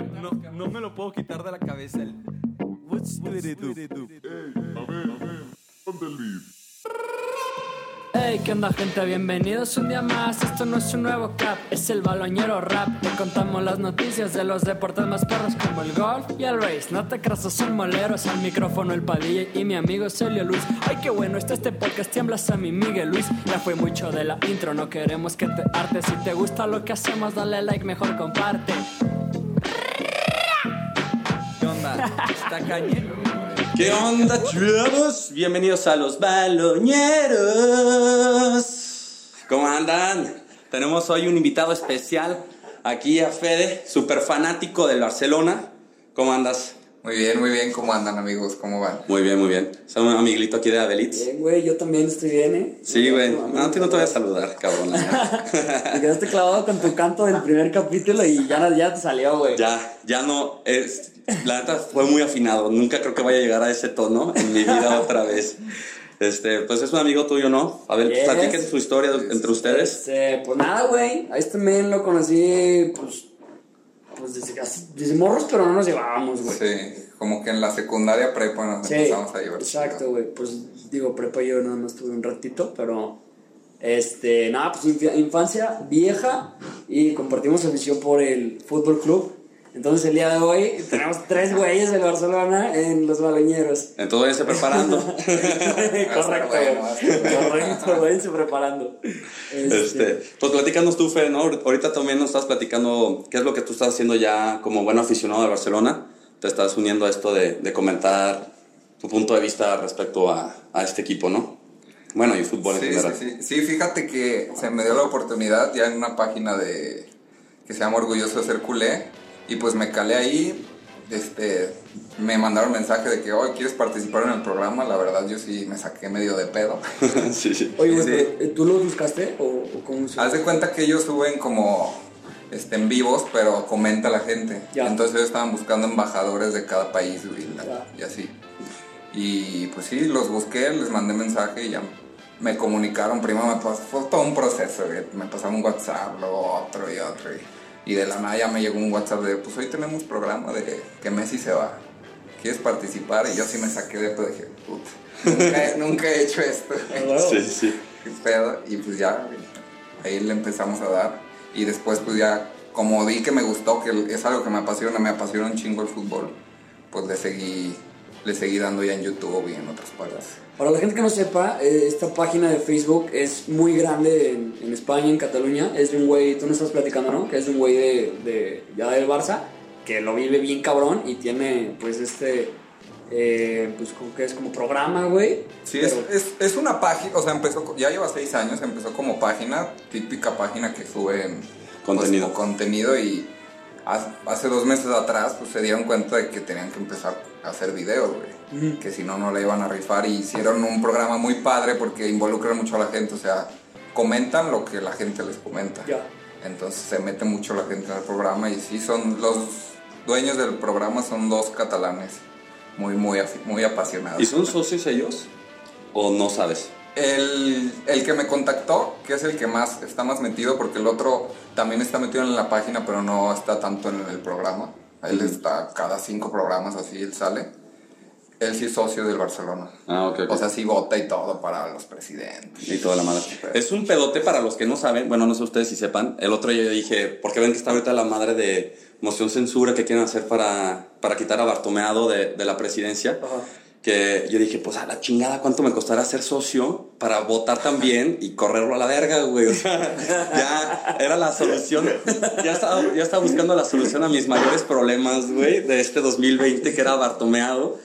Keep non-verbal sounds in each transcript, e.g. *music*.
no, no me lo puedo quitar de la cabeza. El... What's with it do? Hey, ¿qué onda gente? Bienvenidos un día más. Esto no es un nuevo cap, es el baloñero rap. Te contamos las noticias de los deportes más perros como el golf y el race. No te creas, son moleros. Al micrófono el Padilla y mi amigo Celio Luis. Ay, qué bueno está este podcast. Tiemblas a mi Miguel Luis. Ya fue mucho de la intro, no queremos que te arte. Si te gusta lo que hacemos, dale like, mejor comparte. ¿Qué onda, chavos? Bienvenidos a los baloñeros. ¿Cómo andan? Tenemos hoy un invitado especial aquí a Fede, súper fanático del Barcelona. ¿Cómo andas? Muy bien, muy bien. ¿Cómo andan, amigos? ¿Cómo van? Muy bien, muy bien. Soy un amiguito aquí de Abelitz. Bien, güey, yo también estoy bien, ¿eh? Sí, güey. No, a ti no te voy a saludar, cabrón. *laughs* Te quedaste clavado con tu canto del primer capítulo y ya, ya te salió, güey. Ya, ya no. Es, la neta fue muy afinado. Nunca creo que vaya a llegar a ese tono en mi vida *laughs* otra vez. Este, pues es un amigo tuyo, ¿no? A ver, Yes. platiquen su historia entre ustedes. Este, pues nada, güey. A este men lo conocí, pues. Pues desde, casi- desde morros, pero no nos llevábamos, güey. Sí, como que en la secundaria prepa nos Sí, empezamos a llevar. exacto, güey. Pues digo, prepa yo nada más tuve un ratito, pero. Este, nada, pues infi- infancia vieja y compartimos afición por el fútbol club. Entonces el día de hoy tenemos tres güeyes del Barcelona en los baloñeros. Entonces váyanse preparando. *laughs* *laughs* Correcto, bueno. Correcto, váyanse preparando. Este, Este, pues platícanos tú, Fe, ¿no? Ahorita también nos estás platicando qué es lo que tú estás haciendo ya como buen aficionado de Barcelona. Te estás uniendo a esto de, de comentar tu punto de vista respecto a, a este equipo, ¿no? Bueno, y fútbol en Sí, sí, general. sí. Sí, fíjate que se me dio la oportunidad ya en una página de que se llama Orgulloso de ser culé y pues me calé ahí. Este, me mandaron mensaje de que hoy quieres participar en el programa. La verdad, yo sí me saqué medio de pedo. *laughs* sí, sí. Oye, Sí. pero, ¿tú los buscaste o, o cómo se Haz de cuenta que ellos suben como en vivos, pero comenta la gente. Ya. Entonces ellos estaban buscando embajadores de cada país güey, y así. Y pues sí, los busqué, les mandé mensaje y ya me comunicaron. Primero me pasó, fue todo un proceso, güey. me pasaron un WhatsApp, luego otro y otro. Y, y de la nada ya me llegó un WhatsApp de, pues hoy tenemos programa de que Messi se va. ¿Quieres participar? Y yo sí me saqué de pedo, dije, puta, nunca, he- nunca he hecho esto. *laughs* Sí, sí. qué pedo, y pues ya, ahí le empezamos a dar. Y después, pues ya, como vi que me gustó, que es algo que me apasiona, me apasiona un chingo el fútbol, pues le seguí, le seguí dando ya en YouTube y en otras partes. Para la gente que no sepa, eh, esta página de Facebook es muy grande en, España, en Cataluña. Es de un güey, tú nos estás platicando, ¿no? Que es un güey de, de ya del Barça, que lo vive bien cabrón y tiene, pues, este, eh, pues, como que es como programa, güey. Sí, es, Pero- es, es una página, o sea, empezó, ya lleva seis años, empezó como página, típica página que Contenido. pues, contenido y hace, hace dos meses atrás pues se dieron cuenta de que tenían que empezar a hacer videos, güey, que si no, no le iban a rifar y hicieron un programa muy padre porque involucran mucho a la gente, o sea, comentan lo que la gente les comenta. Ya. Entonces se mete mucho la gente en el programa y sí, son los dueños del programa son dos catalanes muy, muy, muy apasionados. ¿Y son socios ellos? ¿O no sabes? El, el que me contactó, que es el que más está más metido, porque el otro también está metido en la página, pero no está tanto en el programa. Él está cada cinco programas así, él sale. Él sí es socio del Barcelona. Ah, ok, ok. O sea, sí vota y todo para los presidentes. Y toda la madre. Es un pedote para los que no saben, bueno, no sé ustedes si sepan. El otro día yo dije, ¿por qué ven que está ahorita la madre de moción censura que quieren hacer para, para quitar a Bartomeado de, de la presidencia? Ajá. Que yo dije, pues a la chingada, ¿cuánto me costará ser socio para votar también y correrlo a la verga, güey? O sea, ya era la solución. Ya estaba, ya estaba buscando la solución a mis mayores problemas, güey, de este 2020, que era Bartomeado.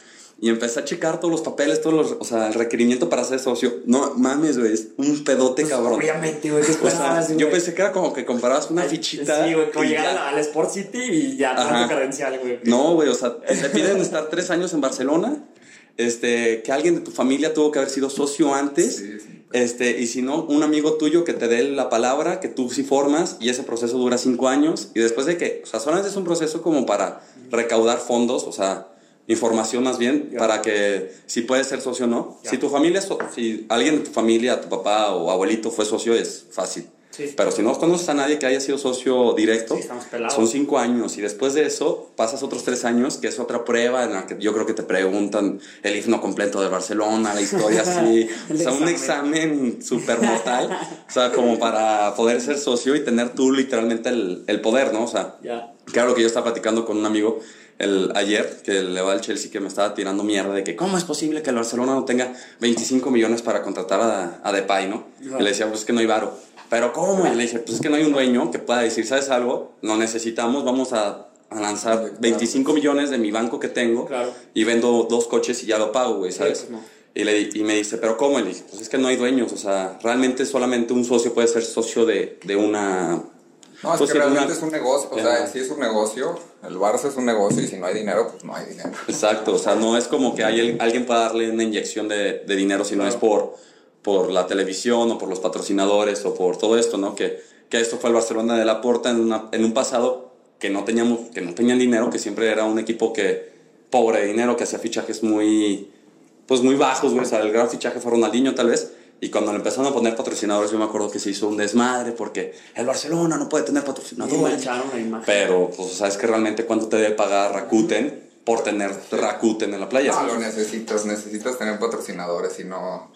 Y empecé a checar todos los papeles, todos los, o sea, el requerimiento para ser socio. No mames, güey, es un pedote Pues, cabrón. Obviamente, güey, ¿qué O sea, yo pensé que era como que comprabas una fichita. Sí, güey, como llegar al, Sport City y ya, tanto credencial, güey. No, güey, o sea, te piden estar tres años en Barcelona. Este, que alguien de tu familia tuvo que haber sido socio antes. Sí, sí. Este, y si no, un amigo tuyo que te dé la palabra, que tú sí formas, y ese proceso dura cinco años. Y después de que, o sea, solamente es un proceso como para recaudar fondos, o sea, información más bien, para que si puedes ser socio o no. Si tu familia, es si alguien de tu familia, tu papá o abuelito fue socio, es fácil. Sí. Pero si no conoces a nadie que haya sido socio directo, Sí, son cinco años. Y después de eso, pasas otros tres años, que es otra prueba en la que yo creo que te preguntan el himno completo de Barcelona, la historia *laughs* así. o sea, un examen. súper mortal. o sea, como para poder ser socio y tener tú literalmente el, el poder, ¿no? O sea, Ya. Claro que yo estaba platicando con un amigo el, ayer, que le va al Chelsea, que me estaba tirando mierda de que cómo es posible que el Barcelona no tenga 25 millones para contratar a, a Depay, ¿no? Y le decía, pues es que no hay varo. Pero ¿cómo? Y le dije, pues es que no hay un dueño que pueda decir, ¿sabes algo? Lo necesitamos, vamos a, a lanzar 25 millones de mi banco que tengo Claro. y vendo dos coches y ya lo pago, güey, ¿sabes? pues no. Y, le, y me dice, ¿pero cómo? Y le dije, pues es que no hay dueños, o sea, realmente solamente un socio puede ser socio de, de una... No, es pues, que de una- realmente es un negocio, o sea, sí es un negocio, el Barça es un negocio y si no hay dinero, pues no hay dinero. Exacto, o sea, no es como que hay, alguien pueda darle una inyección de, de dinero si no es por, por la televisión o por los patrocinadores o por todo esto, ¿no? Que, que esto fue el Barcelona de la Porta en, una, en un pasado que no, teníamos, que no tenían dinero, que siempre era un equipo que pobre de dinero, que hacía fichajes muy, pues muy bajos, güey. O sea, el gran fichaje fue Ronaldinho tal vez. Y cuando le empezaron a poner patrocinadores, yo me acuerdo que se hizo un desmadre porque el Barcelona no puede tener patrocinadores. mancharon la imagen. Pero, pues, ¿sabes que realmente cuánto te debe pagar Rakuten por tener Rakuten en la playa? No, lo necesitas, necesitas tener patrocinadores y no...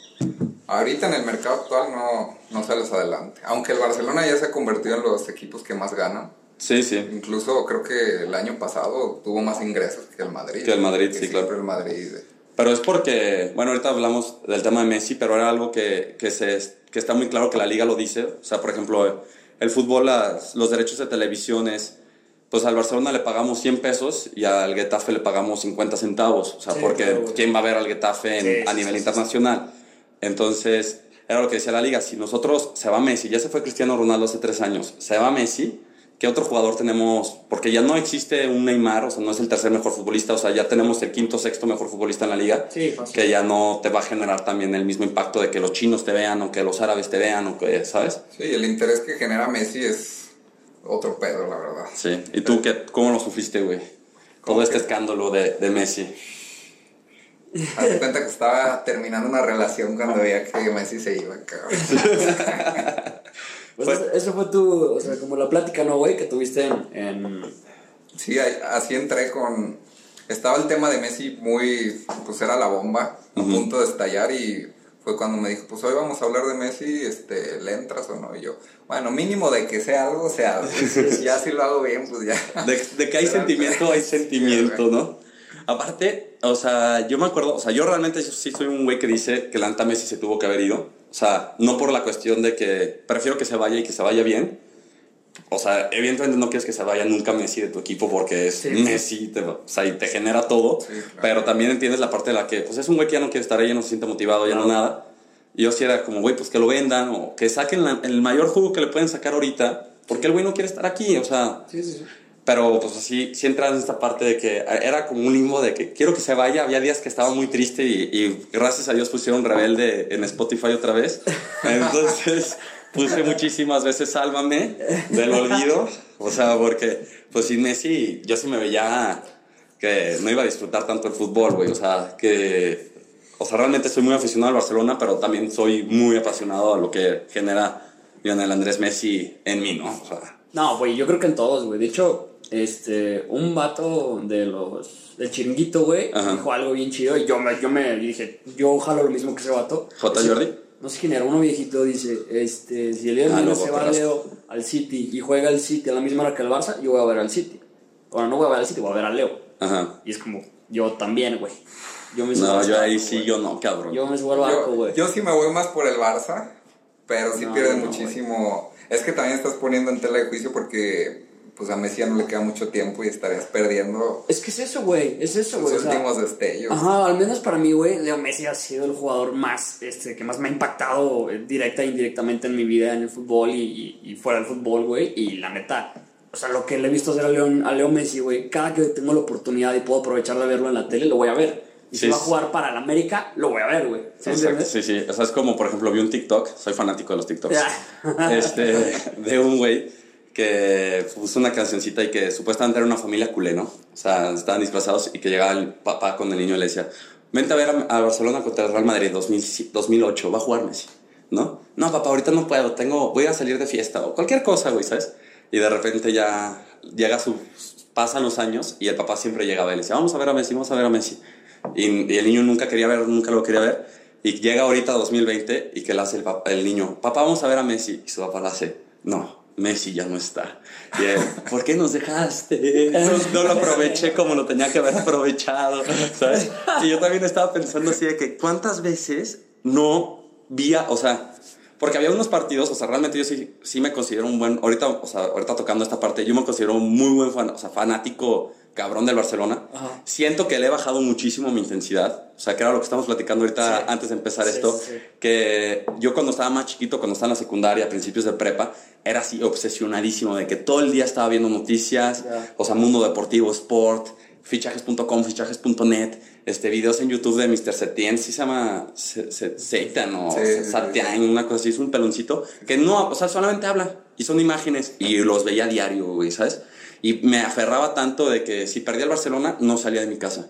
Ahorita en el mercado actual no, no sales adelante. Aunque el Barcelona ya se ha convertido en los equipos que más ganan. Sí, sí. Incluso creo que el año pasado tuvo más ingresos que el Madrid. Que el Madrid, sí, siempre claro. el Madrid. Pero es porque, bueno, ahorita hablamos del tema de Messi, pero era algo que, que, se, que está muy claro que la liga lo dice. O sea, por ejemplo, el fútbol, las- los derechos de televisión es, pues al Barcelona le pagamos 100 pesos y al Getafe le pagamos 50 centavos. O sea, Sí, porque claro. ¿quién va a ver al Getafe en- Sí, a sí, nivel sí, sí, internacional? Entonces, era lo que decía la liga. Si nosotros se va Messi, ya se fue Cristiano Ronaldo hace tres años, se va Messi, ¿qué otro jugador tenemos? Porque ya no existe un Neymar, o sea, no es el tercer mejor futbolista, o sea, ya tenemos el quinto, sexto mejor futbolista en la liga Sí, fácil. que ya no te va a generar también el mismo impacto de que los chinos te vean o que los árabes te vean o que, ¿sabes? Sí, el interés que genera Messi es otro pedo, la verdad. Sí. ¿Y tú qué, cómo lo sufriste, güey? Todo ¿Cómo este que? escándalo de, de Messi. Haz cuenta que estaba terminando una relación cuando veía que Messi se iba, cabrón. *laughs* Pues Fue- eso, eso fue tu, o sea, como la plática, ¿no, güey? Que tuviste en, en- Sí, así entré con... Estaba el tema de Messi muy... Pues era la bomba, a Ujú. punto de estallar y fue cuando me dijo, pues hoy vamos a hablar de Messi, este, ¿le entras o no? Y yo, bueno, mínimo de que sea algo, sea *laughs* algo. ya si lo hago bien, pues ya. De, de que hay Pero- sentimiento, hay sentimiento, Sí, ¿no? Aparte, o sea, yo me acuerdo, o sea, yo realmente sí soy un güey que dice que la Messi se tuvo que haber ido. O sea, no por la cuestión de que prefiero que se vaya y que se vaya bien. O sea, evidentemente no quieres que se vaya nunca Messi de tu equipo porque es Sí. Messi, te, o sea, y te genera todo. Sí, claro. Pero también entiendes la parte de la que, pues es un güey que ya no quiere estar ahí, ya no se siente motivado, ya no, No. nada. Y yo sí era como, güey, pues que lo vendan o que saquen la- el mayor jugo que le pueden sacar ahorita. Porque el güey no quiere estar aquí, o sea, Sí, sí, sí. Pero pues así, sí entras en esta parte de que era como un limbo de que quiero que se vaya. Había días que estaba muy triste y, y gracias a Dios pusieron Rebelde en Spotify otra vez. *laughs* Entonces puse muchísimas veces Sálvame del olvido. O sea, porque pues sin Messi yo sí me veía que no iba a disfrutar tanto el fútbol, güey. O sea, que... O sea, realmente soy muy aficionado al Barcelona, pero también soy muy apasionado a lo que genera Lionel Andrés Messi en mí, ¿no? O sea, No, güey, yo creo que en todos, güey. De hecho, este, un vato de los, del chiringuito, güey, dijo algo bien chido y yo me, yo me dije, yo jalo lo mismo que ese vato. ¿J. Ese- Jordi? No sé quién era, uno viejito dice, este, si el Leo Ah, Messi no, se va. Leo al City y juega el City a la misma hora que el Barça, yo voy a ver al City. Bueno, no voy a ver al City, voy a ver al Leo. Ajá. Y es como, yo también, güey. Yo me subo No, al yo ahí sí, yo no, cabrón. Yo me subo al barco, güey. yo sí me voy más por el Barça, pero sí No, pierde no, muchísimo. Es que también estás poniendo en tela de juicio porque pues a Messi ya no le queda mucho tiempo y estarías perdiendo Es que es eso, güey, es eso, güey. o sea, últimos destellos. Ajá, al menos para mí, güey, Leo Messi ha sido el jugador más, este, que más me ha impactado eh, directa e indirectamente en mi vida en el fútbol y, y- y fuera del fútbol, güey. Y la neta, o sea, lo que le he visto hacer a, León, a Leo Messi, güey, cada que tengo la oportunidad y puedo aprovechar de verlo en la tele, lo voy a ver. Y Sí, si va a jugar para el América, lo voy a ver, güey. ¿Sí Exacto, sí, sí. O sea, es como, por ejemplo, vi un TikTok, soy fanático de los TikToks. Ya. Este, *laughs* de un güey que puso una cancioncita y que supuestamente era una familia culé, ¿no? O sea, estaban disfrazados y que llegaba el papá con el niño y le decía, vente a ver a, a Barcelona contra el Real Madrid 2000 2008, va a jugar Messi. ¿no? No, papá, ahorita no puedo, tengo, voy a salir de fiesta o cualquier cosa, güey, ¿sabes? Y de repente ya llega su, pasan los años y el papá siempre llegaba y le decía, vamos a ver a Messi, vamos a ver a Messi. Y, y el niño nunca quería ver, nunca lo quería ver. Y llega ahorita 2020 y que le hace el, papá- el niño, papá, vamos a ver a Messi. Y su papá le hace, no, Messi ya no está. ¿por qué nos dejaste? No, no lo aproveché como lo tenía que haber aprovechado, ¿sabes? Y yo también estaba pensando así de que, ¿cuántas veces no vía, o sea, porque había unos partidos, o sea, realmente yo sí, sí me considero un buen, ahorita, o sea, ahorita tocando esta parte, yo me considero un muy buen fan, o sea, fanático cabrón del Barcelona. Ajá. Siento que le he bajado muchísimo mi intensidad, o sea, que era lo que estamos platicando ahorita Sí. antes de empezar Sí, esto, sí, sí. que yo cuando estaba más chiquito, cuando estaba en la secundaria, a principios de prepa, era así obsesionadísimo de que todo el día estaba viendo noticias, Ya. o sea, mundo deportivo, sport, fichajes.com, fichajes.net, este, videos en YouTube de Mr. Setien, sí se llama Se- Se- Seitan o Sí. Satian, una cosa así, es un peloncito que no, o sea, solamente habla y son imágenes y los veía a diario, güey, ¿sabes? Y me aferraba tanto de que si perdía el Barcelona, no salía de mi casa.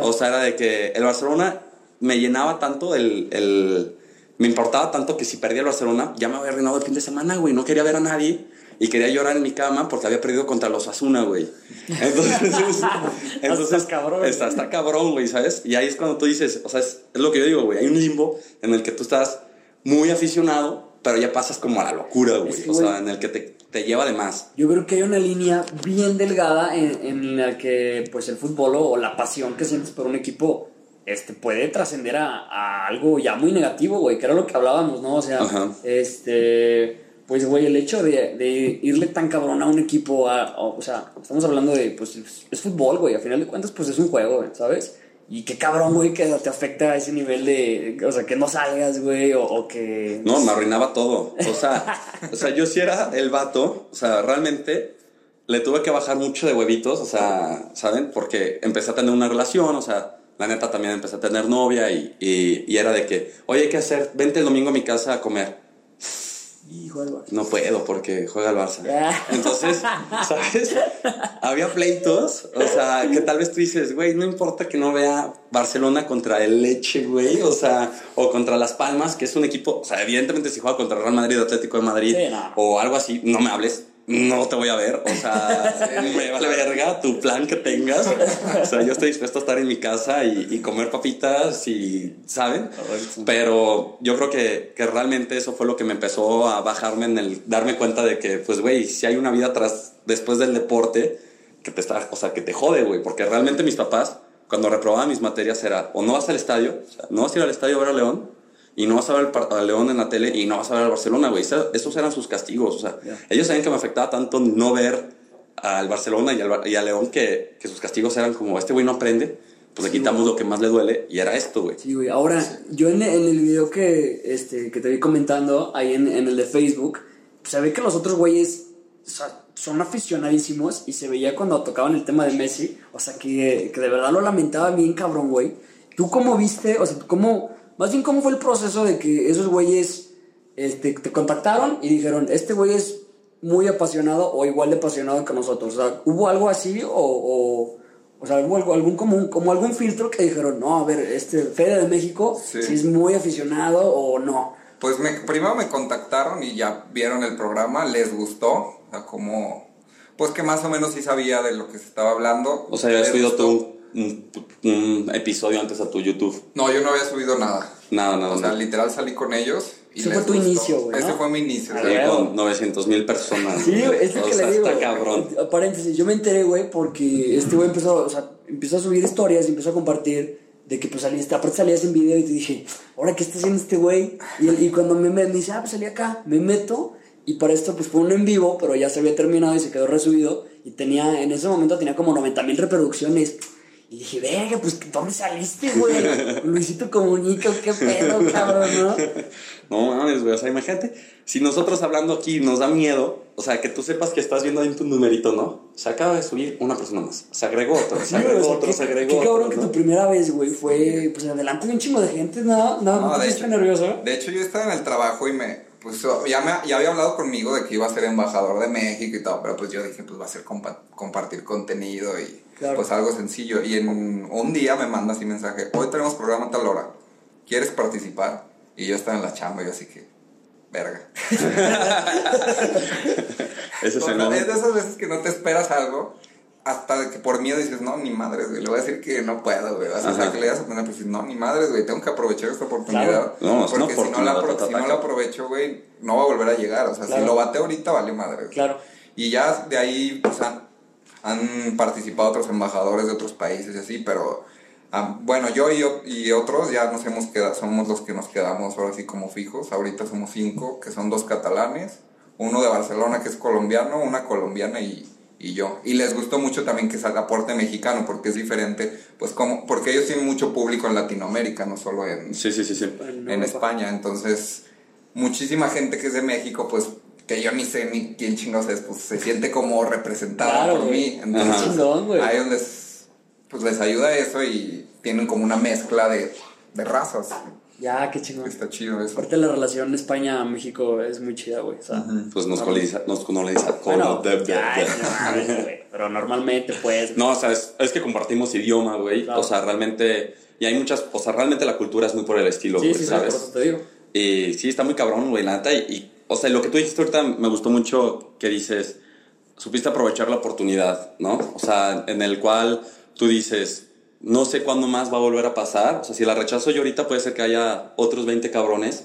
O sea, era de que el Barcelona me llenaba tanto el, el- Me importaba tanto que si perdía el Barcelona, ya me había arruinado el fin de semana, güey. No quería ver a nadie. Y quería llorar en mi cama porque había perdido contra los Asuna, güey. Entonces, *laughs* entonces cabrón, Está, está cabrón, güey, ¿sabes? Y ahí es cuando tú dices, o sea, es, es lo que yo digo, güey. Hay un limbo en el que tú estás muy aficionado, pero ya pasas como a la locura, güey. Es que, o sea, en el que te, te lleva de más. Yo creo que hay una línea bien delgada en, en la que pues el fútbol o la pasión que sientes por un equipo este, puede trascender a, a algo ya muy negativo, güey, que era lo que hablábamos, ¿no? O sea, Ajá. este, pues, güey, el hecho de, irle tan cabrón a un equipo, a- o sea, estamos hablando de, pues, es, fútbol, güey, a final de cuentas, pues es un juego, güey, ¿sabes? Y qué cabrón, güey, que te afecta a ese nivel de, o sea, que no salgas, güey, o, que... No, me arruinaba todo. O sea, o sea, yo sí era el vato. O sea, realmente le tuve que bajar mucho de huevitos. O sea, ¿saben? Porque empecé a tener una relación. O sea, la neta también empecé a tener novia. Y, y, y era de que, oye, que hacer? Vente el domingo a mi casa a comer. Barça. No puedo porque juega el Barça. Ah. Entonces, ¿sabes? Había pleitos, o sea, que tal vez tú dices, güey, no importa que no vea Barcelona contra el Leche, güey, o sea, o contra Las Palmas, que es un equipo, o sea, evidentemente si juega contra Real Madrid, Atlético de Madrid, Sí, no. o algo así, no me hables. No te voy a ver, o sea, *laughs* me vale verga tu plan que tengas. O sea, yo estoy dispuesto a estar en mi casa y, y comer papitas y, ¿saben? Pero yo creo que, que realmente eso fue lo que me empezó a bajarme en el darme cuenta de que, pues, güey, si hay una vida tras, después del deporte que te está, o sea, que te jode, güey, porque realmente mis papás, cuando reprobaban mis materias, era o no vas al estadio, o sea, no vas a ir al estadio a ver a León, y no vas a ver al León en la tele, y no vas a ver al Barcelona, güey. Eso- Esos eran sus castigos, o sea, ellos sabían que me afectaba tanto no ver al Barcelona y al, y al León que, que sus castigos eran como, este güey no aprende, pues le quitamos lo que más le duele, y era esto, güey. Sí, güey. Ahora, yo en, en el video que, este, que te vi comentando, ahí en, en el de Facebook, se ve que los otros güeyes o sea, son aficionadísimos y se veía cuando tocaban el tema de Messi, o sea, que, que de verdad lo lamentaba bien cabrón, güey. ¿Tú cómo viste, o sea, cómo, más bien cómo fue el proceso de que esos güeyes este, te contactaron y dijeron, este güey es muy apasionado o igual de apasionado que nosotros? O sea, ¿hubo algo así o... o o sea, hubo algo- algún, como, un- como algún filtro que dijeron, no, a ver, este Fede de México, Sí. si es muy aficionado o no. Pues me, primero me contactaron y ya vieron el programa, les gustó, o sea, como, pues que más o menos sí sabía de lo que se estaba hablando. O sea, ya subido gustó. tú un, episodio antes a tu YouTube. No, yo no había subido nada. Nada, nada, O sea, nada. literal salí con ellos. Y Ese fue tu gustó. inicio, güey, Ese ¿no? fue mi inicio. Sí, huevo. con 900 mil personas. Sí, güey, es lo que sea, le digo. está güey. cabrón. A paréntesis, yo me enteré, güey, porque este güey empezó, o sea, empezó a subir historias y empezó a compartir de que pues salía, aparte salías en video y te dije, ahora qué está haciendo este güey. Y, cuando me, me dice, ah, pues salí acá, me meto y para esto pues fue un en vivo, pero ya se había terminado y se quedó resubido y tenía, en ese momento tenía como 90 mil reproducciones. Y dije, verga, pues ¿dónde saliste, güey? Luisito Comunica, qué pedo, cabrón, ¿no? *laughs* No mames, güey. O sea, imagínate, si nosotros hablando aquí nos da miedo, o sea, que tú sepas que estás viendo ahí tu numerito, ¿no? Se acaba de subir una persona más. Se agregó otro, se agregó o sea, otro, qué, se agregó qué otro. cabrón que ¿no? tu primera vez, güey, fue pues adelante de un chingo de gente, ¿no? No, No, no, te hecho- nervioso. De hecho, yo estaba en el trabajo y me, pues ya, me, ya había hablado conmigo de que iba a ser embajador de México y todo, pero pues yo dije, pues va a ser compa- compartir contenido y Claro. pues algo sencillo. Y en un día me manda así mensaje, hoy tenemos programa a tal hora, ¿quieres participar? Y yo estaba en la chamba y yo así que, verga. *laughs* Ese es O sea, momento. es de esas veces que no te esperas algo, hasta que por miedo dices, no, ni madres, güey, le voy a decir que no puedo, güey. Vas a que le vas a poner, pues no, ni madres, güey, tengo que aprovechar esta oportunidad. Claro. No, porque si no, la, oportunidad, si no la aprovecho, güey, no va a volver a llegar. O sea, Claro. si lo bate ahorita, vale madres. Claro. Y ya de ahí, pues, han, han participado otros embajadores de otros países y así, pero... ah, bueno, yo y, y otros ya nos hemos quedado, somos los que nos quedamos ahora sí como fijos. Ahorita somos cinco, que son dos catalanes, uno de Barcelona que es colombiano, una colombiana y, y yo. Y les gustó mucho también que salga aporte mexicano, porque es diferente, pues como, porque ellos tienen mucho público en Latinoamérica, no solo en, Sí, sí, sí, sí. En. España. Entonces, muchísima gente que es de México, pues que yo ni sé ni quién chingados es, pues se siente como representada Claro, por güey. mí. Entonces. Chingón, güey. ahí donde es- pues les ayuda eso y tienen como una mezcla de, de razas. Ya, qué chingón. Está chido eso. Aparte la relación España-México es muy chida, güey. O sea, Pues nos coloniza, nos coloniza. bueno, de- no. Pero normalmente, pues. No, o sea, es, es que compartimos idioma, güey. Claro. O sea, realmente. Y hay muchas. O sea, realmente la cultura es muy por el estilo, sí, güey, sí, sí, por ¿sabes? eso te digo. Y sí, está muy cabrón, güey, la neta. Y, y, o sea, lo que tú dijiste ahorita me gustó mucho que dices, supiste aprovechar la oportunidad, ¿no? O sea, en el cual tú dices, no sé cuándo más va a volver a pasar. O sea, si la rechazo yo ahorita, puede ser que haya otros 20 cabrones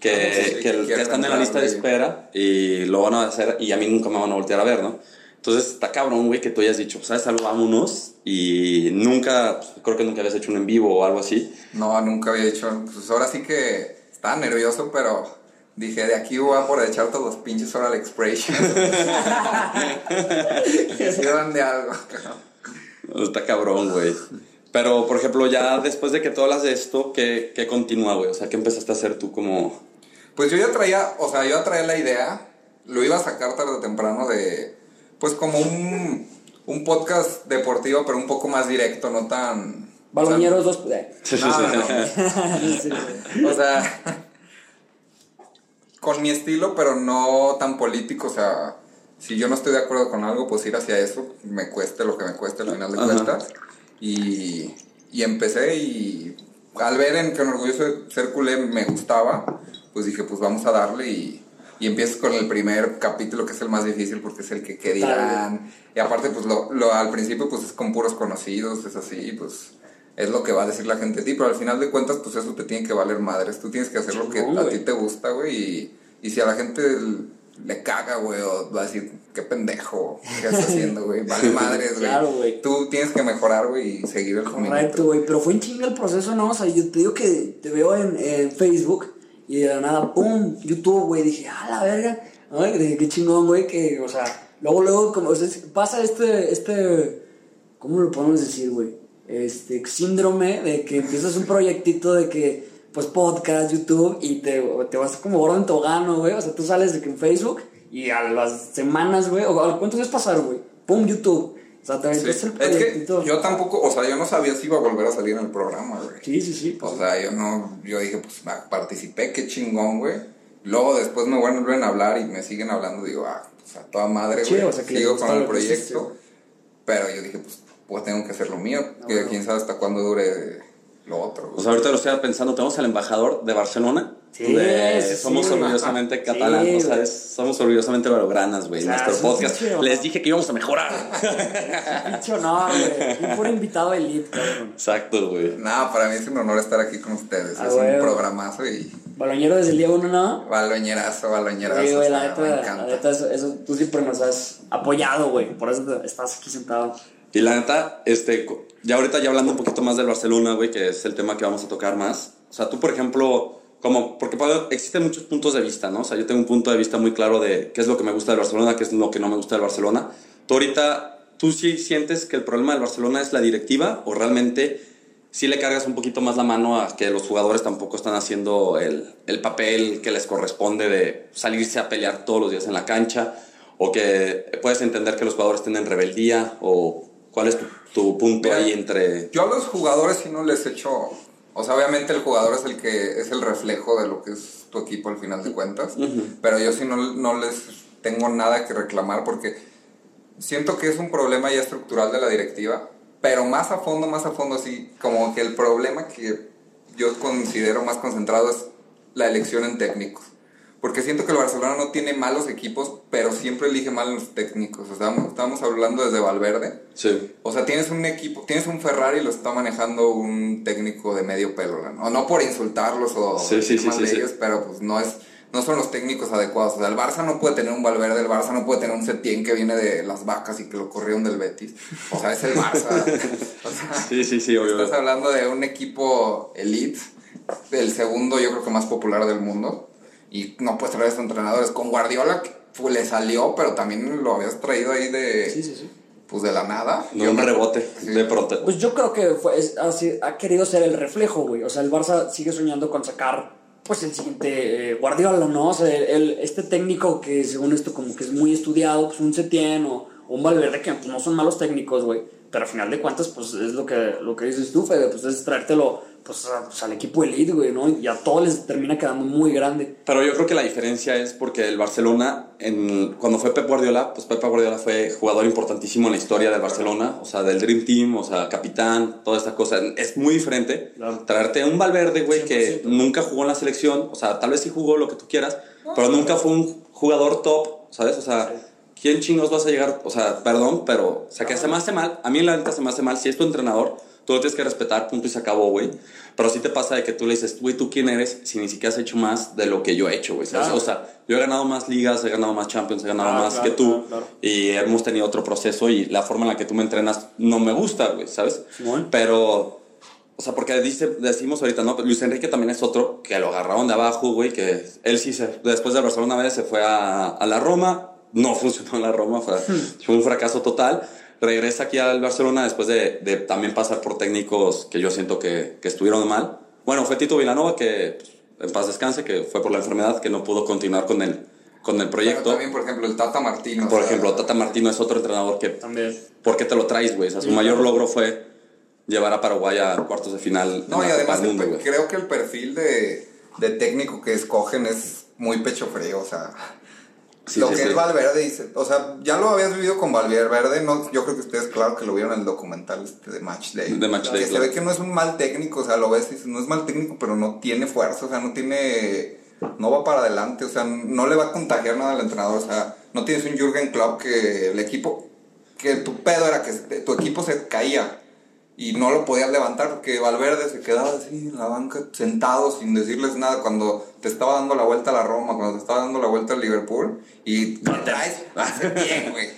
que, Ah, sí, sí, que, que que están en la lista de espera y lo van a hacer y a mí nunca me van a voltear a ver, ¿no? Entonces está cabrón, güey, que tú hayas dicho, pues, ¿sabes algo? Vámonos. Y nunca, pues, creo que nunca habías hecho un en vivo o algo así. No, nunca había hecho. Pues ahora sí que estaba nervioso, pero dije, de aquí voy a aprovechar todos los pinches Oral Expressions. *laughs* que sirvan de algo. Está cabrón, güey. Pero, por ejemplo, ya después de que tú hablas de esto, ¿qué, qué continúa, güey? O sea, ¿qué empezaste a hacer tú como...? Pues yo ya traía, o sea, yo ya traía la idea, lo iba a sacar tarde o temprano de, pues como un, un podcast deportivo, pero un poco más directo, no tan... Baloñeros dos. eh. *laughs* No, no, no. *laughs* O sea, con mi estilo, pero no tan político. O sea, si yo no estoy de acuerdo con algo, pues ir hacia eso, me cueste lo que me cueste al final de cuentas. Y, y empecé y al ver en que en Orgulloso de ser culé me gustaba, pues dije, pues vamos a darle y, y empiezas con el primer capítulo que es el más difícil porque es el que dirán. Y aparte, pues lo, lo- al principio pues es con puros conocidos, es así, pues es lo que va a decir la gente de ti, pero al final de cuentas, pues eso te tiene que valer madres. Tú tienes que hacer lo que a ti te gusta, güey. Y, y si a la gente le caga, güey, o va a decir, qué pendejo, qué estás *laughs* haciendo, güey. Vale madres, güey. Claro, güey. Tú tienes que mejorar, güey, y seguir el Correcto, caminito. güey. Pero fue en chinga el proceso, ¿no? O sea, yo te digo que te veo en, en Facebook y de la nada, ¡pum! YouTube, güey. Dije, ¡ah, la verga! Ay, dije, qué chingón, güey. Que, o sea, luego, luego, como, o sea, pasa este, este, ¿cómo lo podemos decir, güey? Este síndrome de que empiezas un proyectito de que, pues, podcast, YouTube y te, te vas como gordo en togano, güey. O sea, tú sales de que en Facebook y a las semanas, güey, o a cuántos días pasaron, güey. ¡Pum! YouTube. O sea, te Sí. el Es que proyectito. yo tampoco, o sea, yo no sabía si iba a volver a salir en el programa, güey. Sí, sí, sí. pues, O sea, yo no, yo dije, pues participé, qué chingón, güey. Luego después me vuelven a hablar y me siguen hablando, digo, ah, pues a toda madre, güey. o sea, Sigo con el proyecto. Pero yo dije, pues, pues tengo que hacer lo mío. Ah, que bueno. quién sabe hasta cuándo dure lo otro. sea, ahorita lo estoy pensando, tenemos al embajador de Barcelona. Sí, de- sí, sí. somos orgullosamente Sí, catalanes, o sea, somos orgullosamente blaugranas, güey. O sea, Nuestro podcast. pinche- Les dije que íbamos a mejorar. *laughs* Pinche honor, güey. Un puro invitado elite, cabrón. Exacto, güey. Nada, para mí es un honor estar aquí con ustedes. Ah, es güey. un programazo y Baloñero desde el día uno, ¿no? baloñerazo, baloñerazo. Sí, güey, la o sea, neta, la neta, eso, eso tú siempre nos has apoyado, güey. Por eso te- estás aquí sentado. Y la neta, este, ya ahorita ya hablando un poquito más del Barcelona, güey, que es el tema que vamos a tocar más. O sea, tú, por ejemplo, como, porque puedo- existen muchos puntos de vista, ¿no? O sea, yo tengo un punto de vista muy claro de qué es lo que me gusta del Barcelona, qué es lo que no me gusta del Barcelona. Tú ahorita, ¿tú sí sientes que el problema del Barcelona es la directiva o realmente sí le cargas un poquito más la mano a que los jugadores tampoco están haciendo el, el papel que les corresponde de salirse a pelear todos los días en la cancha? ¿O que puedes entender que los jugadores tienen rebeldía? ¿O cuál es tu, tu punto Mira, ahí entre...? Yo a los jugadores sí no les echo. O sea, obviamente el jugador es el que es el reflejo de lo que es tu equipo al final de cuentas. Pero yo sí no, no les tengo nada que reclamar porque siento que es un problema ya estructural de la directiva. Pero más a fondo, más a fondo, así como que el problema que yo considero más concentrado es la elección en técnicos. Porque siento que el Barcelona no tiene malos equipos, pero siempre elige mal los técnicos. O sea, estamos, estamos hablando desde Valverde. Sí. O sea, tienes un equipo, tienes un Ferrari y lo está manejando un técnico de medio pelo, ¿no? O no por insultarlos o Sí, sí, de ellos, pero pues no es, no son los técnicos adecuados. O sea, el Barça no puede tener un Valverde, el Barça no puede tener un Setién que viene de las vacas y que lo corrieron del Betis. O sea, es el Barça. *laughs* o sea, Sí, sí, sí, obvio. estás hablando de un equipo elite, el segundo yo creo que más popular del mundo. Y no puedes traer a estos entrenadores. Con Guardiola pues, le salió, pero también lo habías traído ahí de, Sí, sí, sí. pues de la nada. De un rebote, Sí. de pronto. Pues yo creo que fue, es- así- ha querido ser el reflejo, güey. O sea, el Barça sigue soñando con sacar, pues, el siguiente eh, Guardiola, ¿no? O sea, el- este técnico que, según esto, como que es muy estudiado, pues, un Setién o, o un Valverde, que pues, no son malos técnicos, güey. Pero al final de cuentas, pues, es lo que, lo que dices tú, Fede, pues, es traértelo, pues, a- pues, al equipo elite, güey, ¿no? Y a todos les termina quedando muy grande. Pero yo creo que la diferencia es porque el Barcelona, en, cuando fue Pep Guardiola, pues Pep Guardiola fue jugador importantísimo en la historia del Barcelona, o sea, del Dream Team, o sea, capitán, toda esta cosa. Es muy diferente Claro. traerte un Valverde, güey, que 100%. nunca jugó en la selección, o sea, tal vez sí jugó lo que tú quieras, pero nunca fue un jugador top, ¿sabes? O sea, ¿quién chingos vas a llegar? O sea, perdón, pero, o sea, que se me hace mal, a mí la neta se me hace mal, si es tu entrenador, tú lo tienes que respetar, punto y se acabó, güey. Pero sí te pasa de que tú le dices, güey, ¿tú quién eres? Si ni siquiera has hecho más de lo que yo he hecho, güey. Claro. O sea, yo he ganado más ligas, he ganado más Champions, he ganado Claro, más claro, que tú. claro. Y hemos tenido otro proceso y la forma en la que tú me entrenas no me gusta, güey, ¿sabes? Simón. Pero, o sea, porque dice, decimos ahorita, ¿no? Luis Enrique también es otro que lo agarraron de abajo, güey, que él sí se, después de Barcelona una vez se fue a, a la Roma, no *laughs* funcionó en la Roma, fue, fue un fracaso total. Regresa aquí al Barcelona después de, de también pasar por técnicos que yo siento que, que estuvieron mal. Bueno, fue Tito Vilanova, que pues, en paz descanse, que fue por la enfermedad, que no pudo continuar con el, con el Pero proyecto. también, por ejemplo, el Tata Martino. o Por sea, ejemplo, Tata Martino es otro entrenador que También. ¿por qué te lo traes, güey? O sea, su mayor logro fue llevar a Paraguay a cuartos de final No, y además el Mundo, creo que el perfil de, de técnico que escogen es muy pecho frío, o sea... Sí, lo sí, que sí. es Valverde, dice, o sea, ya lo habías vivido con Valverde, no, yo creo que ustedes, claro que lo vieron en el documental este de Match Day. De Match Que se ve que no es un mal técnico, o sea, lo ves y dices, no es mal técnico, pero no tiene fuerza, o sea, no tiene, no va para adelante, o sea, no le va a contagiar nada al entrenador, o sea, no tienes un Jürgen Klopp que el equipo, que tu pedo era que tu equipo se caía y no lo podías levantar porque Valverde se quedaba así en la banca sentado sin decirles nada cuando te estaba dando la vuelta a la Roma, cuando te estaba dando la vuelta al Liverpool y te traes *laughs* hace *laughs* bien, güey.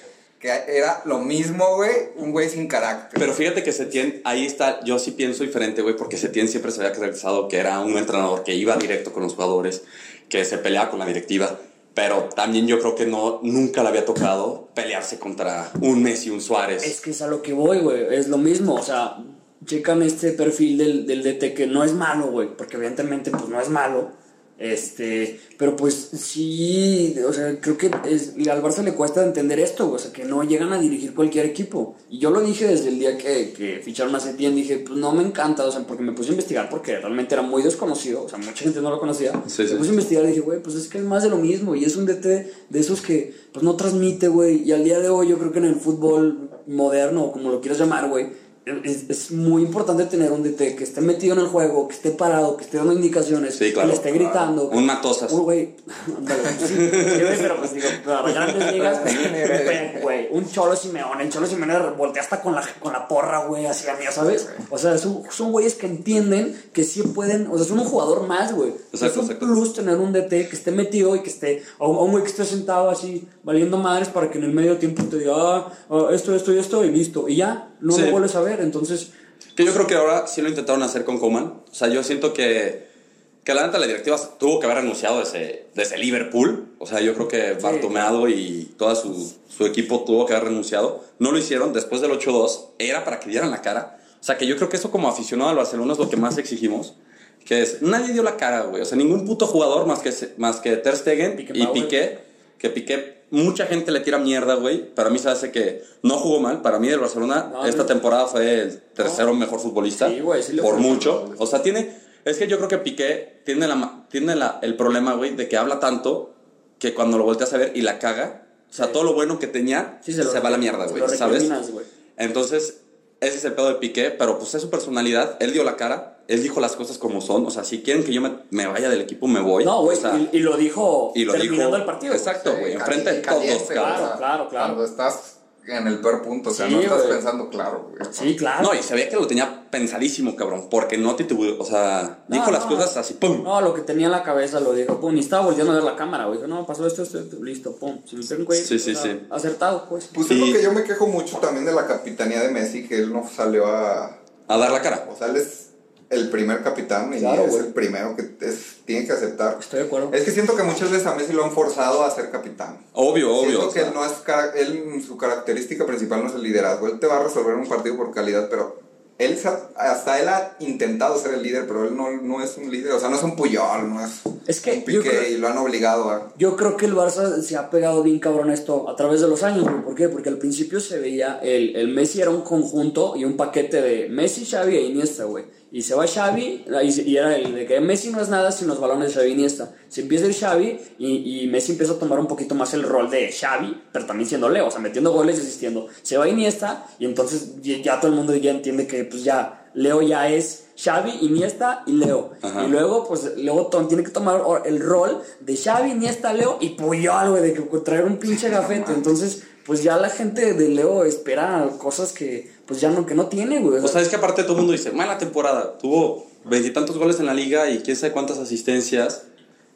Que era lo mismo, güey, un güey sin carácter. Pero fíjate que Setién, ahí está, yo sí pienso diferente, güey, porque Setién siempre se había caracterizado que era un entrenador que iba directo con los jugadores, que se peleaba con la directiva. Pero también yo creo que no, nunca le había tocado pelearse contra un Messi, un Suárez. Es que es a lo que voy, güey. Es lo mismo. O sea, checan este perfil del, del DT que no es malo, güey. Porque evidentemente, pues no es malo. Este, pero pues sí, o sea, creo que es, al Barça le cuesta entender esto, o sea, que no llegan a dirigir cualquier equipo. Y yo lo dije desde el día que, que ficharon a Setién, dije, pues no me encanta, o sea, porque me puse a investigar porque realmente era muy desconocido, o sea, mucha gente no lo conocía. Sí, sí. Me puse a investigar y dije, güey, pues es que es más de lo mismo, y es un DT de esos que, pues no transmite, güey, y al día de hoy yo creo que en el fútbol moderno, o como lo quieras llamar, güey, es, es muy importante tener un DT que esté metido en el juego, que esté parado, que esté dando indicaciones, Sí, claro. que le esté gritando. Un Matosas. Un güey, *laughs* ándale, *laughs* sí, sí, güey, pero pues digo, para grandes ligas, güey, *laughs* güey, un Cholo Simeone, el Cholo Simeone voltea hasta con la, con la porra, güey, así a mí, ¿sabes? O sea, son, son güeyes que entienden que sí pueden, o sea, son un jugador más, güey. es Exacto, un exacto. plus tener un DT que esté metido y que esté, o o un güey que esté sentado así, valiendo madres para que en el medio tiempo te diga, ah, ah, esto, esto y esto, y listo. Y ya, no Sí. lo vuelves a ver, entonces... Que yo creo que ahora sí lo intentaron hacer con Coman. O sea, yo siento que, que la neta la directiva tuvo que haber renunciado desde, desde Liverpool. O sea, yo creo que Bartomeu y todo su, su equipo tuvo que haber renunciado. No lo hicieron después del 8-2. Era para que dieran la cara. O sea, que yo creo que eso como aficionado al Barcelona es lo que más exigimos. Que es, nadie dio la cara, güey. O sea, ningún puto jugador más que, más que Ter Stegen y Piqué. Que Piqué, mucha gente le tira mierda, güey. Para mí se hace que no jugó mal. Para mí del Barcelona No, esta no. temporada fue el tercero mejor futbolista. Sí, güey, sí le por mucho. O sea, tiene. Es que yo creo que Piqué tiene, la, tiene la, el problema, güey, de que habla tanto que cuando lo volteas a ver y la caga, o sea, todo lo bueno que tenía Sí, se, va a la mierda, güey, ¿sabes? Entonces, ese es el pedo de Piqué, pero pues es su personalidad. Él dio la cara. él dijo las cosas como son. O sea, si quieren que yo me, me vaya del equipo, me voy. No, güey, O sea, y, y lo dijo y lo terminando dijo. el partido. Exacto, güey. Sí, Enfrente de todos. Claro, claro, claro. Cuando estás en el peor punto, o sea, Sí, no estás güey. pensando claro, güey. Sí, claro. No, y se veía que lo tenía pensadísimo, cabrón. Porque no titubó. O sea, No, dijo las cosas así, pum. No, lo que tenía en la cabeza lo dijo, pum, y estaba volteando a ver la cámara, güey. Dijo, no, pasó esto, esto, esto, listo, pum. Si me peguen, güey, Sí, sí, sí. Acertado, pues. Pues es Y- lo que yo me quejo mucho también de la capitanía de Messi, que él no salió a... A dar la cara. O sea, él es el primer capitán y Claro, es el primero que es- tiene que aceptar. Estoy de acuerdo. Es que siento que muchas veces a Messi lo han forzado a ser capitán. Obvio, obvio. Siento que él no es él, su característica principal no es el liderazgo. Él te va a resolver un partido por calidad, pero él hasta él ha intentado ser el líder, pero él no, no es un líder. O sea, no es un Puyol, no es, Es que un yo Piqué creo- y lo han obligado a. Yo creo que el Barça se ha pegado bien cabrón a esto a través de los años. ¿Por qué? Porque al principio se veía el, el Messi era un conjunto y un paquete de Messi, Xavi e Iniesta, güey. Y se va Xavi y, era el de que Messi no es nada sin los balones de Xavi Iniesta. Se empieza el Xavi y, y Messi empieza a tomar un poquito más el rol de Xavi, pero también siendo Leo, o sea, metiendo goles y asistiendo. Se va Iniesta y entonces ya, todo el mundo ya entiende que pues ya Leo ya es Xavi, Iniesta y Leo. Ajá. Y luego, pues, luego Tom tiene que tomar el rol de Xavi, Iniesta, Leo y Puyol, güey, de que traer un pinche gafete. Entonces, pues ya la gente de Leo espera cosas que, pues ya no, que no tiene, güey. O sea, es que aparte todo el mundo dice, mala temporada. Tuvo veintitantos goles en la liga y quién sabe cuántas asistencias.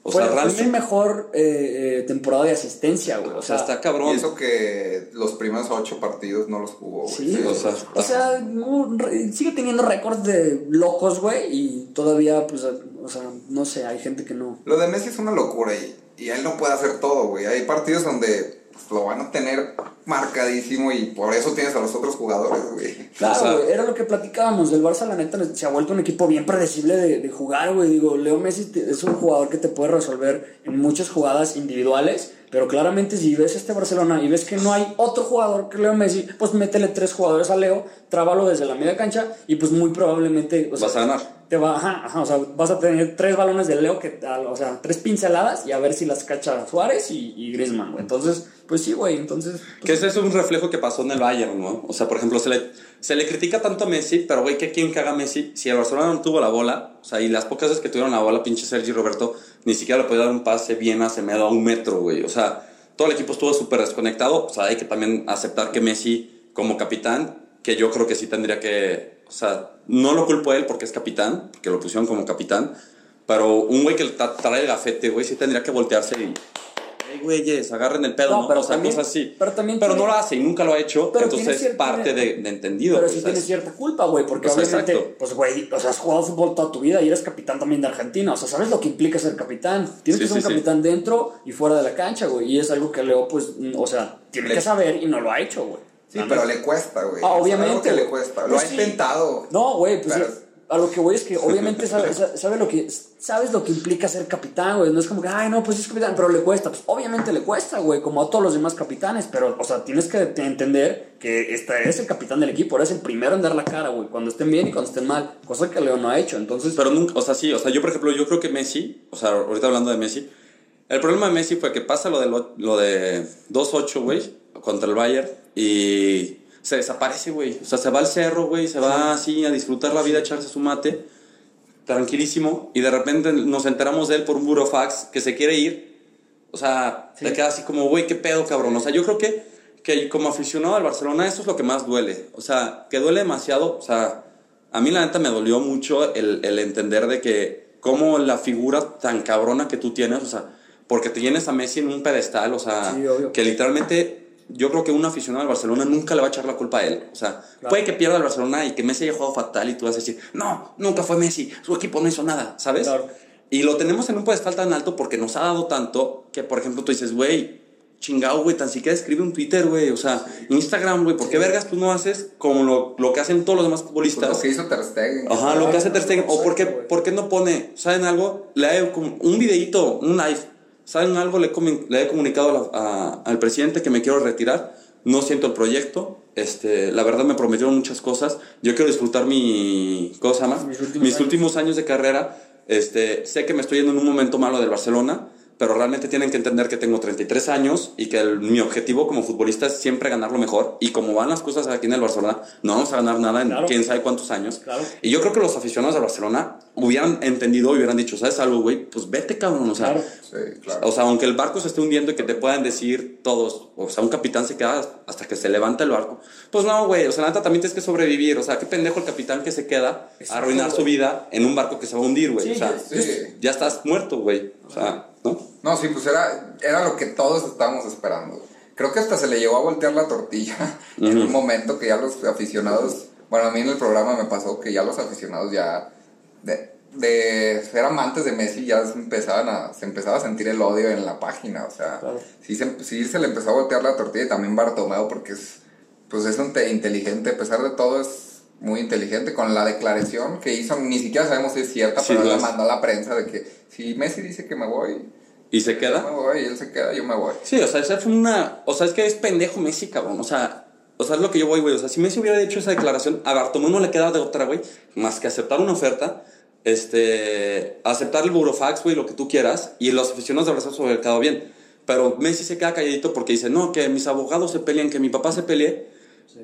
O fue, sea, fue su realmente. mejor eh, eh, temporada de asistencia, güey. O sea, está Y cabrón. eso que los primeros ocho partidos no los jugó, güey. Sí, o sea, o sea, no, re- sigue teniendo récords de locos, güey, y todavía, pues, o sea, no sé, hay gente que no. Lo de Messi es una locura y, y él no puede hacer todo, güey. Hay partidos donde pues, lo van a tener marcadísimo y por eso tienes a los otros jugadores, güey. Claro, güey, era lo que platicábamos. Del Barça, la neta, se ha vuelto un equipo bien predecible de, de jugar, güey. Digo, Leo Messi te- es un jugador que te puede resolver en muchas jugadas individuales. Pero claramente, si ves este Barcelona y ves que no hay otro jugador que Leo Messi, pues métele tres jugadores a Leo, trábalo desde la media cancha y pues muy probablemente. o sea, Vas a ganar. Te va, ajá, ajá, o sea, vas a tener tres balones de Leo, que, o sea, tres pinceladas y a ver si las cacha Suárez y, y Griezmann, güey. Entonces, pues sí, güey, entonces. pues, Que ese es un reflejo que pasó en el Bayern, ¿no? O sea, por ejemplo, se le, se le critica tanto a Messi, pero güey, ¿qué quién caga a Messi? Si el Barcelona no tuvo la bola, o sea, y las pocas veces que tuvieron la bola, pinche Sergi Roberto, ni siquiera le podía dar un pase bien a Semedo a un metro, güey. O sea, todo el equipo estuvo súper desconectado. O sea, hay que también aceptar que Messi, como capitán, que yo creo que sí tendría que. O sea, no lo culpo a él porque es capitán, porque lo pusieron como capitán, pero un güey que tra- trae el gafete, güey, sí tendría que voltearse y. Güeyes, agarren el pedo, No, ¿no? pero o sea, también- cosas así. pero también Pero tiene- no lo hace y nunca lo ha hecho, Pero entonces tiene es parte de, de entendido. Pero pues, sí ¿sabes? tienes cierta culpa, güey, porque sea, obviamente, exacto. pues, güey, o sea, has jugado fútbol toda tu vida y eres capitán también de Argentina. O sea, sabes lo que implica ser capitán. Tienes Sí, que ser sí, un sí. capitán dentro y fuera de la cancha, güey. Y es algo que Leo, pues, o sea, tiene que saber y no lo ha hecho, güey. Sí, La pero le cuesta, güey. Ah, obviamente, que le cuesta. Lo Pues ha sí. intentado. No, güey, pues Pero- a lo que voy es que obviamente sabe, *laughs* sa- sabe lo que, sabes lo que implica ser capitán, güey. No es como que, ay, no, pues es capitán, pero le cuesta. Pues obviamente le cuesta, güey, como a todos los demás capitanes. Pero, o sea, tienes que te- entender que este, eres el capitán del equipo, eres el primero en dar la cara, güey, cuando estén bien y cuando estén mal. Cosa que Leo no ha hecho. Entonces, Pero nunca, o sea, sí, o sea, yo por ejemplo, yo creo que Messi, o sea, ahorita hablando de Messi, el problema de Messi fue que pasa lo de, lo, lo de 2-8, güey, contra el Bayern y se desaparece, güey. O sea, se va al cerro, güey, se va así a disfrutar la vida, a echarse su mate, tranquilísimo, y de repente nos enteramos de él por un burofax que se quiere ir. O sea, Sí. te queda así como, güey, qué pedo, cabrón. O sea, yo creo que, que como aficionado al Barcelona, eso es lo que más duele. O sea, que duele demasiado. O sea, a mí la neta me dolió mucho el, el entender de que, como la figura tan cabrona que tú tienes, o sea, porque te tienes a Messi en un pedestal, o sea, Sí, que literalmente. Yo creo que un aficionado al Barcelona nunca le va a echar la culpa a él. O sea, Claro. puede que pierda el Barcelona y que Messi haya jugado fatal y tú vas a decir, no, nunca fue Messi, su equipo no hizo nada, ¿sabes? Claro. Y lo tenemos en un pedestal tan alto porque nos ha dado tanto que, por ejemplo, tú dices, güey, chingado, güey, tan siquiera escribe un Twitter, güey, o sea, Instagram, güey, ¿por qué vergas tú no haces como lo, lo que hacen todos los demás Pues futbolistas? lo que hizo Ter Stegen. Ajá, lo que hace Ter Stegen. O por qué, por qué no pone, ¿saben algo? Le com- un videito, un live. ¿Saben algo? Le, he comu- le he comunicado a la- a- al presidente que me quiero retirar. No siento el proyecto. Este, la verdad me prometieron muchas cosas. Yo quiero disfrutar mi, ¿cómo se llama? Mis últimos Mis años. últimos años de carrera. Este, sé que me estoy yendo en un momento malo del Barcelona. Pero realmente tienen que entender que tengo 33 años y que el- mi objetivo como futbolista es siempre ganar lo mejor. Y como van las cosas aquí en el Barcelona, no vamos a ganar nada en Claro. quién sabe cuántos años. Claro. Y yo creo que los aficionados de Barcelona hubieran entendido y hubieran dicho, ¿sabes algo, güey? Pues vete, cabrón. O sea, Claro. Sí, claro. o sea, aunque el barco se esté hundiendo y que te puedan decir todos, o sea, un capitán se queda hasta que se levanta el barco. Pues no, güey, o sea, neta también tienes que sobrevivir. O sea, qué pendejo el capitán que se queda a arruinar su vida en un barco que se va a hundir, güey. Sí, o sea, sí. ya estás muerto, güey. O sea, ¿no? No, sí, pues era, era lo que todos estábamos esperando. Creo que hasta se le llegó a voltear la tortilla *laughs* en un momento que ya los aficionados, bueno, a mí en el programa me pasó que ya los aficionados ya de, de ser amantes de Messi ya se empezaban a, se empezaba a sentir el odio en la página, o sea, Claro. sí, se, sí se le empezó a voltear la tortilla y también Bartomeu porque es, pues es un te- inteligente, a pesar de todo es muy inteligente con la declaración que hizo, ni siquiera sabemos si es cierta, Sí, pero no la es. mandó a la prensa de que si Messi dice que me voy, Y se yo queda. me voy, y él se queda, yo me voy. Sí, o sea, esa fue una. O sea, es que es pendejo Messi, cabrón. O sea, o sea, es lo que yo voy, güey. O sea, si Messi hubiera hecho esa declaración, a Bartomeu no le queda de otra, güey, más que aceptar una oferta, este, aceptar el burofax, güey, lo que tú quieras, y los aficionados de Brasil se hubieran quedado bien. Pero Messi se queda calladito porque dice, no, que mis abogados se pelean, que mi papá se pelee.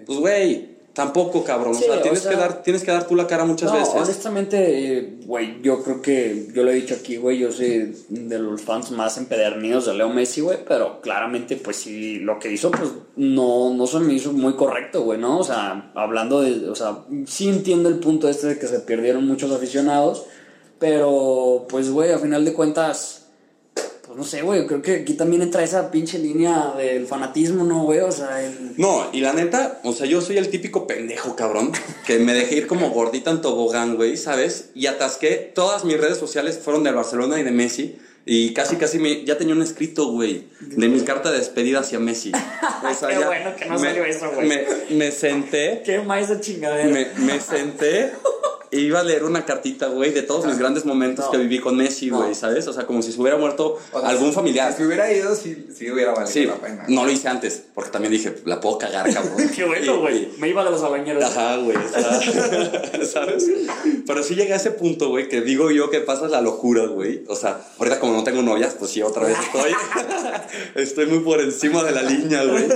Pues, güey, tampoco, cabrón. Sí, o sea, o tienes, sea- que dar, tienes que dar tú la cara muchas no, veces. honestamente, eh, güey, yo creo que, yo lo he dicho aquí, güey, yo soy de los fans más empedernidos de Leo Messi, güey, pero claramente, pues sí, lo que hizo, pues no, no se me hizo muy correcto, güey, ¿no? O sea, hablando de, o sea, sí entiendo el punto este de que se perdieron muchos aficionados, pero, pues, güey, a final de cuentas... Pues no sé, güey, creo que aquí también entra esa pinche línea del fanatismo, ¿no, güey? O sea, el... No, y la neta, o sea, yo soy el típico pendejo, cabrón, que me dejé ir como gordita en tobogán, güey, ¿sabes? Y atasqué, todas mis redes sociales fueron de Barcelona y de Messi, y casi, casi me, ya tenía un escrito, güey, de mi carta de despedida hacia Messi. *laughs* O sea, Qué bueno que no me- salió eso, güey. Me, me senté, ¿Qué más esa chingadera? me, me senté *laughs* iba a leer una cartita, güey, de todos mis grandes momentos No. que viví con Messi, güey, No. ¿sabes? O sea, como si se hubiera muerto O sea, algún si- familiar. Si hubiera ido, sí, sí hubiera valido Sí, la pena. no lo hice antes, porque también dije, la puedo cagar, cabrón. *laughs* Qué bueno, güey. Me iba de los abañeros. Ajá, güey. *laughs* ¿Sabes? Pero sí llegué a ese punto, güey, que digo yo que pasa la locura, güey. O sea, ahorita como no tengo novias, pues sí, otra vez estoy. *laughs* estoy muy por encima de la línea, güey.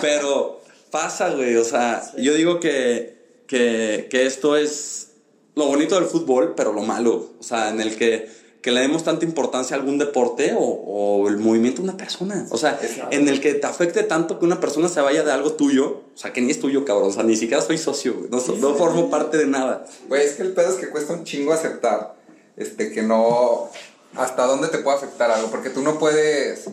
Pero pasa, güey. O sea, yo digo que, que, que esto es lo bonito del fútbol, pero lo malo. O sea, en el que que le demos tanta importancia a algún deporte o, o el movimiento de una persona. O sea, en el que te afecte tanto que una persona se vaya de algo tuyo, o sea, que ni es tuyo, cabrón. O sea, ni siquiera soy socio, güey. No, formo parte de nada. Güey, es que el pedo es que cuesta un chingo aceptar este, que no. hasta dónde te puede afectar algo, porque tú no puedes.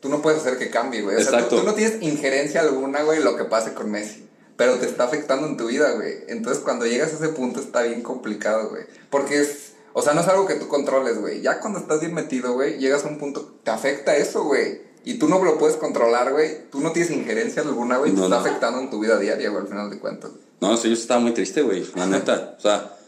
Tú no puedes hacer que cambie, güey. O sea, tú, Exacto. tú no tienes injerencia alguna, güey, lo que pase con Messi. Pero te está afectando en tu vida, güey. Entonces, cuando llegas a ese punto está bien complicado, güey. Porque es. O sea, no es algo que tú controles, güey. Ya cuando estás bien metido, güey, llegas a un punto. Te afecta eso, güey. Y tú no lo puedes controlar, güey. Tú no tienes injerencia alguna, güey. Te No, está no. afectando en tu vida diaria, güey, al final de cuentas. No, sí, yo estaba muy triste, güey, la neta. *laughs* O sea,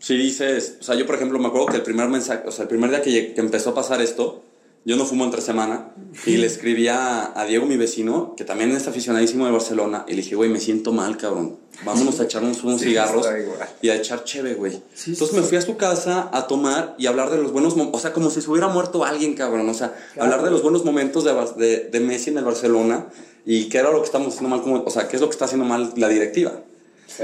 si dices, o sea, yo por ejemplo me acuerdo que el primer mensaje, o sea, el primer día que empezó a pasar esto, yo no fumo entre semana y le escribí a, a Diego, mi vecino, que también es aficionadísimo de Barcelona, y le dije, güey, me siento mal, cabrón. Vámonos a echarnos unos Sí, cigarros y a echar cheve, güey. Entonces me fui a su casa a tomar y hablar de los buenos momentos, o sea, como si se hubiera muerto alguien, cabrón. O sea, hablar de los buenos momentos de, de, de Messi en el Barcelona y qué era lo que estamos haciendo mal, como, o sea, qué es lo que está haciendo mal la directiva.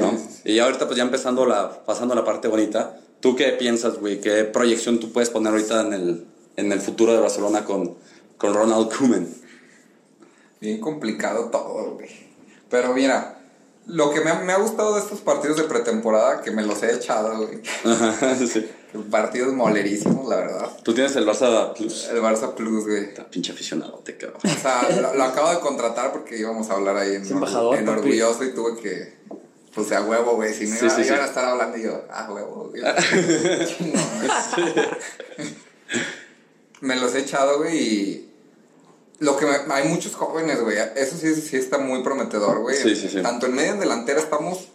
¿no? Y ahorita pues ya empezando la, pasando a la parte bonita, ¿tú qué piensas, güey? ¿Qué proyección tú puedes poner ahorita en el, en el futuro de Barcelona con, con Ronald Koeman? Bien complicado todo, güey. Pero mira, lo que me ha, me ha gustado de estos partidos de pretemporada, que me los he echado, güey. *laughs* sí. Partidos molerísimos, la verdad. Tú tienes el Barça Plus. El Barça Plus, güey. Está pinche aficionado, te cabrón. O sea, lo, lo acabo de contratar porque íbamos a hablar ahí en, Es embajador, en papi. Orgulloso y tuve que, pues a huevo, güey. Si no Sí, iba- sí, iban sí. a estar hablando y yo, ah, huevo, güey. *laughs* Güey. *laughs* me los he echado, güey, y lo que me- hay muchos jóvenes, güey. Eso sí, sí está muy prometedor, güey. Sí, sí, sí. Tanto en medio en delantera estamos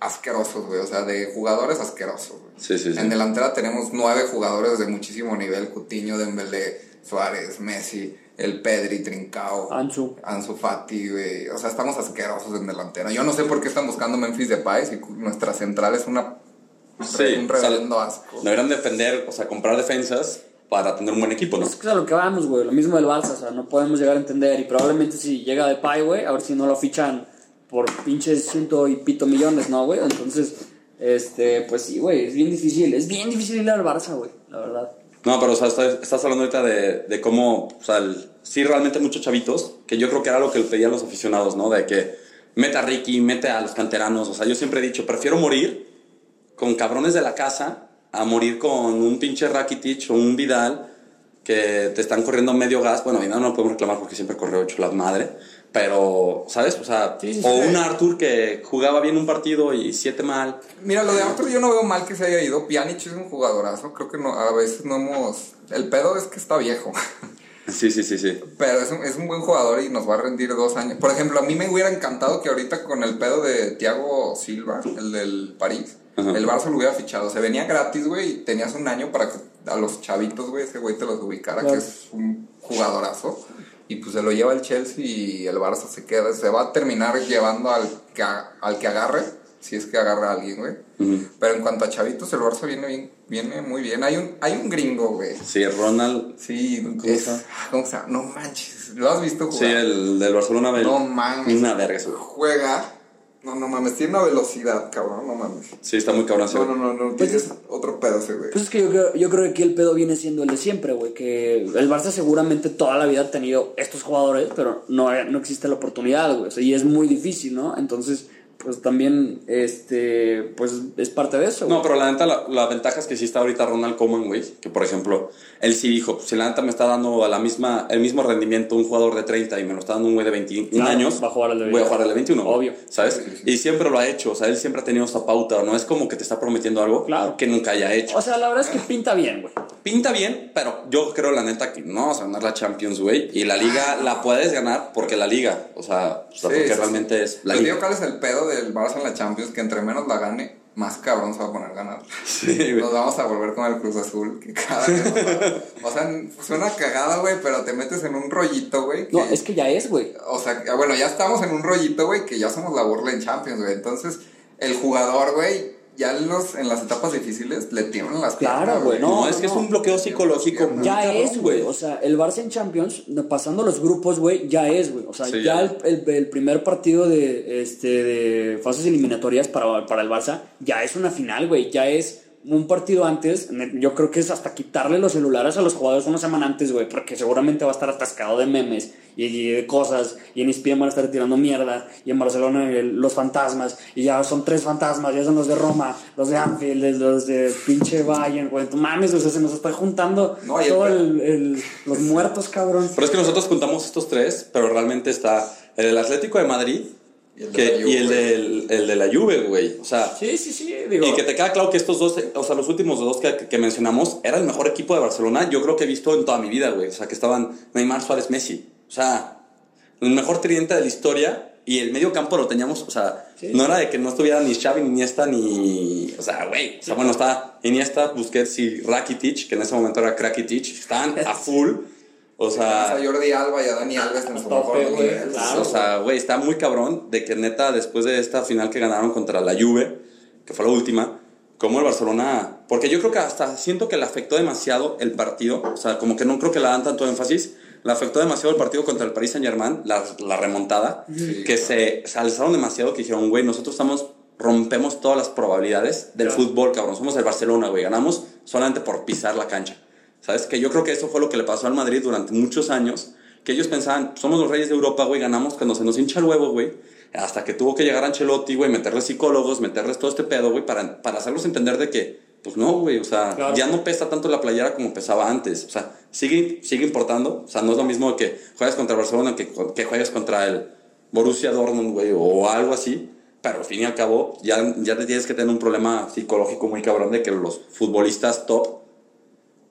asquerosos, güey. O sea, de jugadores asquerosos, güey. Sí, sí, sí. En delantera tenemos nueve jugadores de muchísimo nivel: Cutiño, Dembélé, Suárez, Messi, el Pedri, Trincao, Ansu. Ansu Fati, güey. O sea, estamos asquerosos en delantera. Yo no sé por qué están buscando Memphis Depay si nuestra central es una Sí, un o sea, reverendo asco. Deberían defender, o sea, comprar defensas para tener un buen equipo, ¿no? Es que es a lo que vamos, güey. Lo mismo del Barça, o sea, no podemos llegar a entender. Y probablemente si llega de Pai, güey, a ver si no lo fichan por pinches ciento y pito millones, ¿no, güey? Entonces, este, pues sí, güey, es bien difícil. Es bien difícil ir al Barça, güey, la verdad. No, pero o sea, estás, estás hablando ahorita de, de cómo, o sea, el- sí realmente muchos chavitos, que yo creo que era lo que le pedían los aficionados, ¿no? De que mete a Ricky, mete a los canteranos, o sea, yo siempre he dicho, prefiero morir con cabrones de la casa a morir con un pinche Rakitic o un Vidal que te están corriendo medio gas. Bueno, Vidal no lo podemos reclamar porque siempre corrió hecho la madre, pero, ¿sabes? O sea, Sí, sí, o sí. un Arthur que jugaba bien un partido y siete mal. Mira, lo de Arthur yo no veo mal que se haya ido. Pjanic es un jugadorazo. Creo que no, a veces no hemos... El pedo es que está viejo. *laughs* Sí, sí, sí, sí. Pero es un, es un buen jugador y nos va a rendir dos años. Por ejemplo, a mí me hubiera encantado que ahorita con el pedo de Thiago Silva, el del París, Ajá. el Barça lo hubiera fichado. Se venía gratis, güey, y tenías un año para que a los chavitos, güey, ese güey te los ubicara, Claro. que es un jugadorazo. Y pues se lo lleva el Chelsea y el Barça se queda. Se va a terminar llevando al que, a- al que agarre, si es que agarra a alguien, güey. Pero en cuanto a chavitos, el Barça viene bien, viene muy bien. Hay un, hay un gringo, güey. Sí, Ronald. Sí, ¿Cómo es, llama? No manches. ¿Lo has visto Sí, jugar? el del Barcelona. el- No mames. Una verga. Juega. No, no mames. Tiene una velocidad, cabrón. No mames. Sí, está muy cabrón ese No, no, no. no Pues tienes es- otro pedo ese, güey. Pues es que yo creo, yo creo que aquí el pedo viene siendo el de siempre, güey. Que el Barça seguramente toda la vida ha tenido estos jugadores, pero no, no existe la oportunidad, güey. O sea, y es muy difícil, ¿no? Entonces, pues también, este, pues es parte de eso. No, pero la neta, la, la ventaja es que sí está ahorita Ronald Koeman, güey. Que por ejemplo, él sí dijo: si la neta me está dando a la misma, el mismo rendimiento un jugador de 30 y me lo está dando un güey de 21 Claro, años, va a jugar al de voy a jugar al de 21. güey, Obvio. ¿Sabes? Y siempre lo ha hecho. O sea, él siempre ha tenido esta pauta. No es como que te está prometiendo algo Claro. que nunca haya hecho. O sea, la verdad es que pinta bien, güey. Pinta bien, pero yo creo la neta que no vas a ganar la Champions, güey. Y la liga la puedes ganar porque la liga. O sea, o sea, Sí, porque sí, realmente es la Te liga. digo cuál es el pedo del Barça en la Champions. Que entre menos la gane, más cabrón se va a poner a ganar. *laughs* Sí, güey. Nos vamos a volver con el Cruz Azul. Que cada vez va- O sea, suena cagada, güey. Pero te metes en un rollito, güey. No, es que ya es, güey. O sea, que- bueno, ya estamos en un rollito, güey, que ya somos la burla en Champions, güey. Entonces, el jugador, güey, ya en, los, en las etapas difíciles le tiemblan las Claro, piernas, güey, No, no, es que no. es un bloqueo psicológico. Ya es, güey. O sea, el Barça en Champions, pasando los grupos, güey, ya es, güey. O sea, Sí, ya ya. el, el- el primer partido de, este, de fases eliminatorias para, para el Barça ya es una final, güey. Ya es un partido antes. Yo creo que es hasta quitarle los celulares a los jugadores una semana antes, güey. Porque seguramente va a estar atascado de memes y, de cosas. Y en ESPN van a estar tirando mierda. Y en Barcelona el- los fantasmas. Y ya son tres fantasmas. Ya son los de Roma, los de Anfield, los de pinche Bayern, güey. Mames, o sea, se nos está juntando No, y el- todo el, el- los muertos, cabrón. Pero es que nosotros juntamos estos tres, pero realmente está el Atlético de Madrid Y el de la Juve, y el, de la Juve, güey. O sea, Sí, sí, sí, digo. y que te queda claro que estos dos, o sea, los últimos dos que, que mencionamos, era el mejor equipo de Barcelona, yo creo que he visto en toda mi vida, güey. O sea, que estaban Neymar, Suárez, Messi. O sea, el mejor tridente de la historia. Y el medio campo lo teníamos, o sea, Sí. no era de que no estuviera ni Xavi, ni Iniesta, ni... O sea, güey. O sea, bueno, está Iniesta, Busquets y Rakitic, que en ese momento era Krakitic. Estaban a full. O sea... a Jordi Alba y a Dani Alves en su tope, mejor nivel. claro. O sea, güey, está muy cabrón de que neta, después de esta final que ganaron contra la Juve, que fue la última, como el Barcelona. Porque yo creo que hasta siento que le afectó demasiado el partido. O sea, como que no creo que le dan tanto énfasis. Le afectó demasiado el partido contra el Paris Saint Germain, la, la remontada. Sí. Que se, se alzaron demasiado, que dijeron, güey, nosotros estamos. Rompemos todas las probabilidades del Claro. fútbol, cabrón. Somos el Barcelona, güey. Ganamos solamente por pisar la cancha. ¿Sabes? Que yo creo que eso fue lo que le pasó al Madrid durante muchos años. Que ellos pensaban, somos los reyes de Europa, güey, ganamos cuando se nos hincha el huevo, güey. Hasta que tuvo que llegar Ancelotti, güey, meterles psicólogos, meterles todo este pedo, güey, para, para hacerlos entender de que, pues no, güey, o sea, Claro. ya no pesa tanto la playera como pesaba antes. O sea, sigue, sigue importando. O sea, no es lo mismo que juegues contra Barcelona que, que juegues contra el Borussia Dortmund, güey, o algo así. Pero al fin y al cabo, ya, ya te tienes que tener un problema psicológico muy cabrón de que los futbolistas top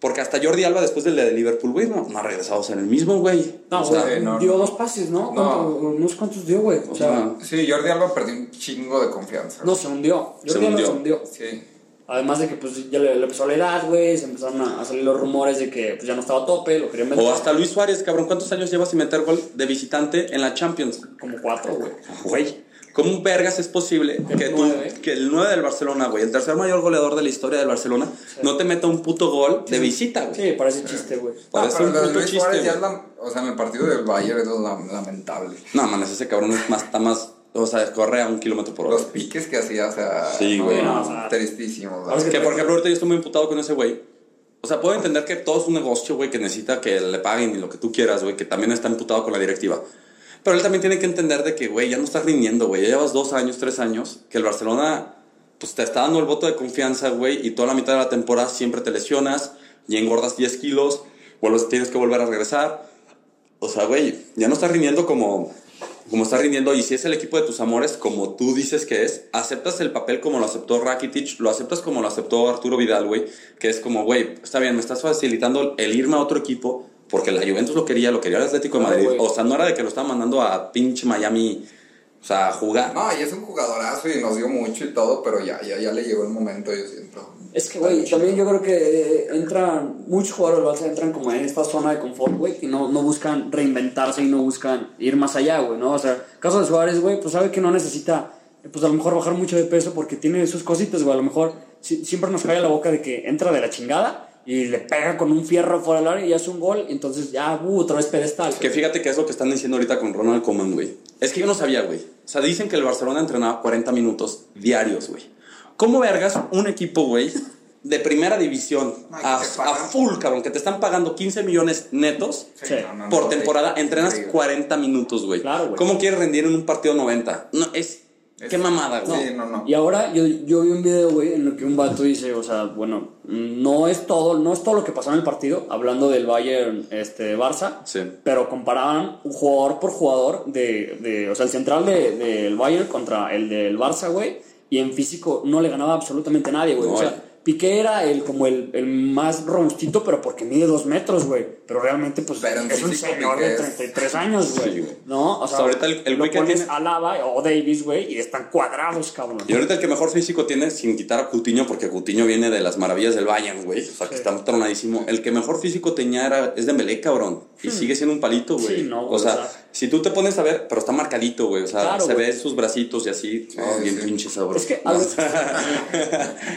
porque hasta Jordi Alba, después del de Liverpool, güey, no, no ha regresado a ser el mismo, güey. No, o sea, no, dio no. dos pases, ¿no? No. ¿Cuánto- No sé cuántos dio, güey. O sea. Sí, Jordi Alba perdió un chingo de confianza. no, se hundió. Se Jordi Alba hundió. se hundió. Sí. Además de que pues ya le, le empezó la edad, güey, se empezaron a, a salir los rumores de que pues, ya no estaba a tope, lo querían vender. O hasta Luis Suárez, cabrón, ¿cuántos años lleva sin meter gol de visitante en la Champions? Como cuatro, güey. Güey, ¿Cómo vergas es posible que, el tú- nueve. que el 9 del Barcelona, güey, el tercer mayor goleador de la historia del Barcelona, no te meta un puto gol de visita, güey? Sí, parece chiste, güey. Parece pero un puto Luis chiste, ya güey. es la- o sea, en el partido del Bayern es la- lamentable. No, mames, ese cabrón es más, está más, o sea, corre a un kilómetro por hora. Los piques que hacía, o sea, Sí, güey. no, No, o sea, ahora es Que por ejemplo ahorita yo estoy muy imputado con ese güey. O sea, puedo entender que todo es un negocio, güey, que necesita que le paguen y lo que tú quieras, güey, que también está imputado con la directiva. Pero él también tiene que entender de que, güey, ya no estás rindiendo, güey. Ya llevas dos años, tres años, que el Barcelona, pues te está dando el voto de confianza, güey, y toda la mitad de la temporada siempre te lesionas y engordas 10 kilos, vuelves, tienes que volver a regresar. O sea, güey, ya no estás rindiendo como, como estás rindiendo. Y si es el equipo de tus amores, como tú dices que es, aceptas el papel como lo aceptó Rakitic, lo aceptas como lo aceptó Arturo Vidal, güey. Que es como, güey, está bien, me estás facilitando el irme a otro equipo porque la Juventus lo quería, lo quería el Atlético de Madrid. O sea, no era de que lo estaban mandando a pinche Miami, o sea, a jugar. No, y es un jugadorazo y nos dio mucho y todo, pero ya, ya, ya le llegó el momento, yo siento. Es que, güey, también yo creo que eh, entran, muchos jugadores del Barça entran como en esta zona de confort, güey, y no, no buscan reinventarse y no buscan ir más allá, güey, ¿no? O sea, caso de Suárez, güey, pues sabe que no necesita, pues a lo mejor bajar mucho de peso porque tiene sus cositas, güey, a lo mejor si- siempre nos cae la boca de que entra de la chingada y le pega con un fierro fuera del área y hace un gol, y entonces ya, uh, otra vez pedestal. Que fíjate que es lo que están diciendo ahorita con Ronald Koeman, güey. Es que yo no sabía, güey. O sea, dicen que el Barcelona entrenaba 40 minutos diarios, güey. ¿Cómo vergas un equipo, güey, de primera división Ay, a, full, cabrón, que te están pagando 15 millones netos Sí. por temporada, entrenas increíble. 40 minutos, güey? Claro, güey. ¿Cómo quieres rendir en un partido 90? No, es... Es- Qué mamada, güey. Sí, no, no. Y ahora yo, yo vi un video, güey, en el que un vato dice, o sea, bueno, no es todo, no es todo lo que pasó en el partido, hablando del Bayern, este, Barça, Sí. pero comparaban un jugador por jugador de, de o sea, el central de- del Bayern contra el del Barça, güey, y en físico no le ganaba absolutamente nadie, güey. No, o sea. Piqué era el, como el, el más robustito, pero porque mide dos metros, güey. Pero realmente, pues, Pero es un señor de es- 33 años, güey. Sí, güey. ¿No? O sea, ahorita el- el lo güey que pones tiene- a Lava o Davis, güey, y están cuadrados, cabrón. Y ahorita el que mejor físico tiene, sin quitar a Coutinho, porque Coutinho viene de las maravillas del Bayern, güey. O sea, que Sí. está tronadísimo. El que mejor físico tenía era, es Dembélé, cabrón. Y sigue siendo un palito, güey. Hmm. Sí, no, güey, o, sea, o sea. Si tú te pones a ver, pero está marcadito, güey. O sea, Claro, se ve sus bracitos y así. oh, bien pinche sabroso. Es que, *laughs*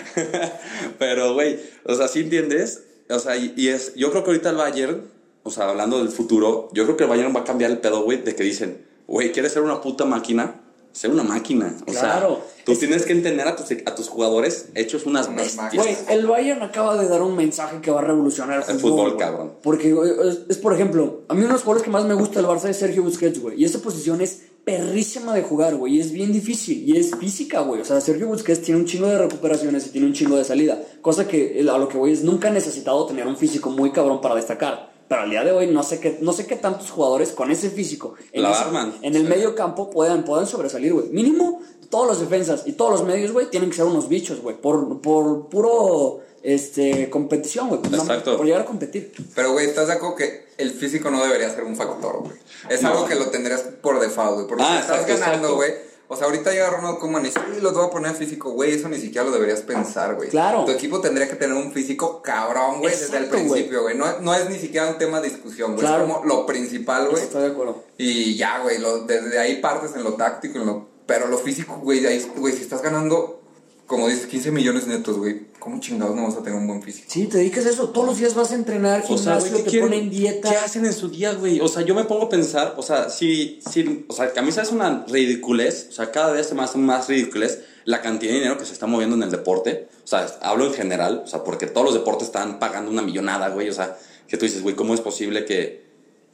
pero, güey, o sea, ¿sí entiendes? O sea, y, y es, yo creo que ahorita el Bayern, o sea, hablando del futuro, yo creo que el Bayern va a cambiar el pedo, güey, de que dicen, güey, ¿quieres ser una puta máquina? Sé una máquina. O Claro. sea, tú Es- tienes que entender a tus, a tus jugadores hechos unas Unas bestias. máquinas. Güey, el Bayern acaba de dar un mensaje que va a revolucionar el El fútbol. cabrón. Porque es, es, por ejemplo, a mí uno de los jugadores que más me gusta del Barça es Sergio Busquets, güey. Y esa posición es perrísima de jugar, güey. Y es bien difícil. Y es física, güey. O sea, Sergio Busquets tiene un chingo de recuperaciones y tiene un chingo de salida. Cosa que a lo que voy es nunca ha necesitado tener un físico muy cabrón para destacar. Pero al día de hoy no sé qué, no sé qué tantos jugadores con ese físico en, La ese- arman. en el medio campo puedan, puedan sobresalir, güey. Mínimo, todos los defensas y todos los medios, güey, tienen que ser unos bichos, güey. Por, por puro este, competición, güey. No, Exacto. por llegar a competir. Pero, güey, ¿estás de acuerdo que el físico no debería ser un factor, güey? Es No. algo que lo tendrías por default, güey. Porque Ah, si estás exacto, ganando, güey. O sea, ahorita llega Ronald Koeman y "Uy, los voy a poner físico, güey. Eso ni siquiera lo deberías pensar, güey. Claro. Tu equipo tendría que tener un físico cabrón, güey, desde el principio, güey. No, no es ni siquiera un tema de discusión, güey. Claro. Es como lo principal, güey. Estoy de acuerdo. Y ya, güey, lo- desde ahí partes en lo táctico, en lo, pero lo físico, güey, de ahí, güey, si estás ganando, como dices, 15 millones netos, güey, ¿cómo chingados no vas a tener un buen físico? Sí, te dedicas a eso. Todos los días vas a entrenar, O sea, gimnasio, güey, ¿qué te quieren? ponen dieta. ¿Qué hacen en su día, güey? O sea, yo me pongo a pensar, o sea, si, si, o sea, que a mí se hace una ridiculez, o sea, cada vez se me hace más ridiculez la cantidad de dinero que se está moviendo en el deporte. O sea, hablo en general, o sea, porque todos los deportes están pagando una millonada, güey. O sea, que tú dices, güey, ¿cómo es posible que,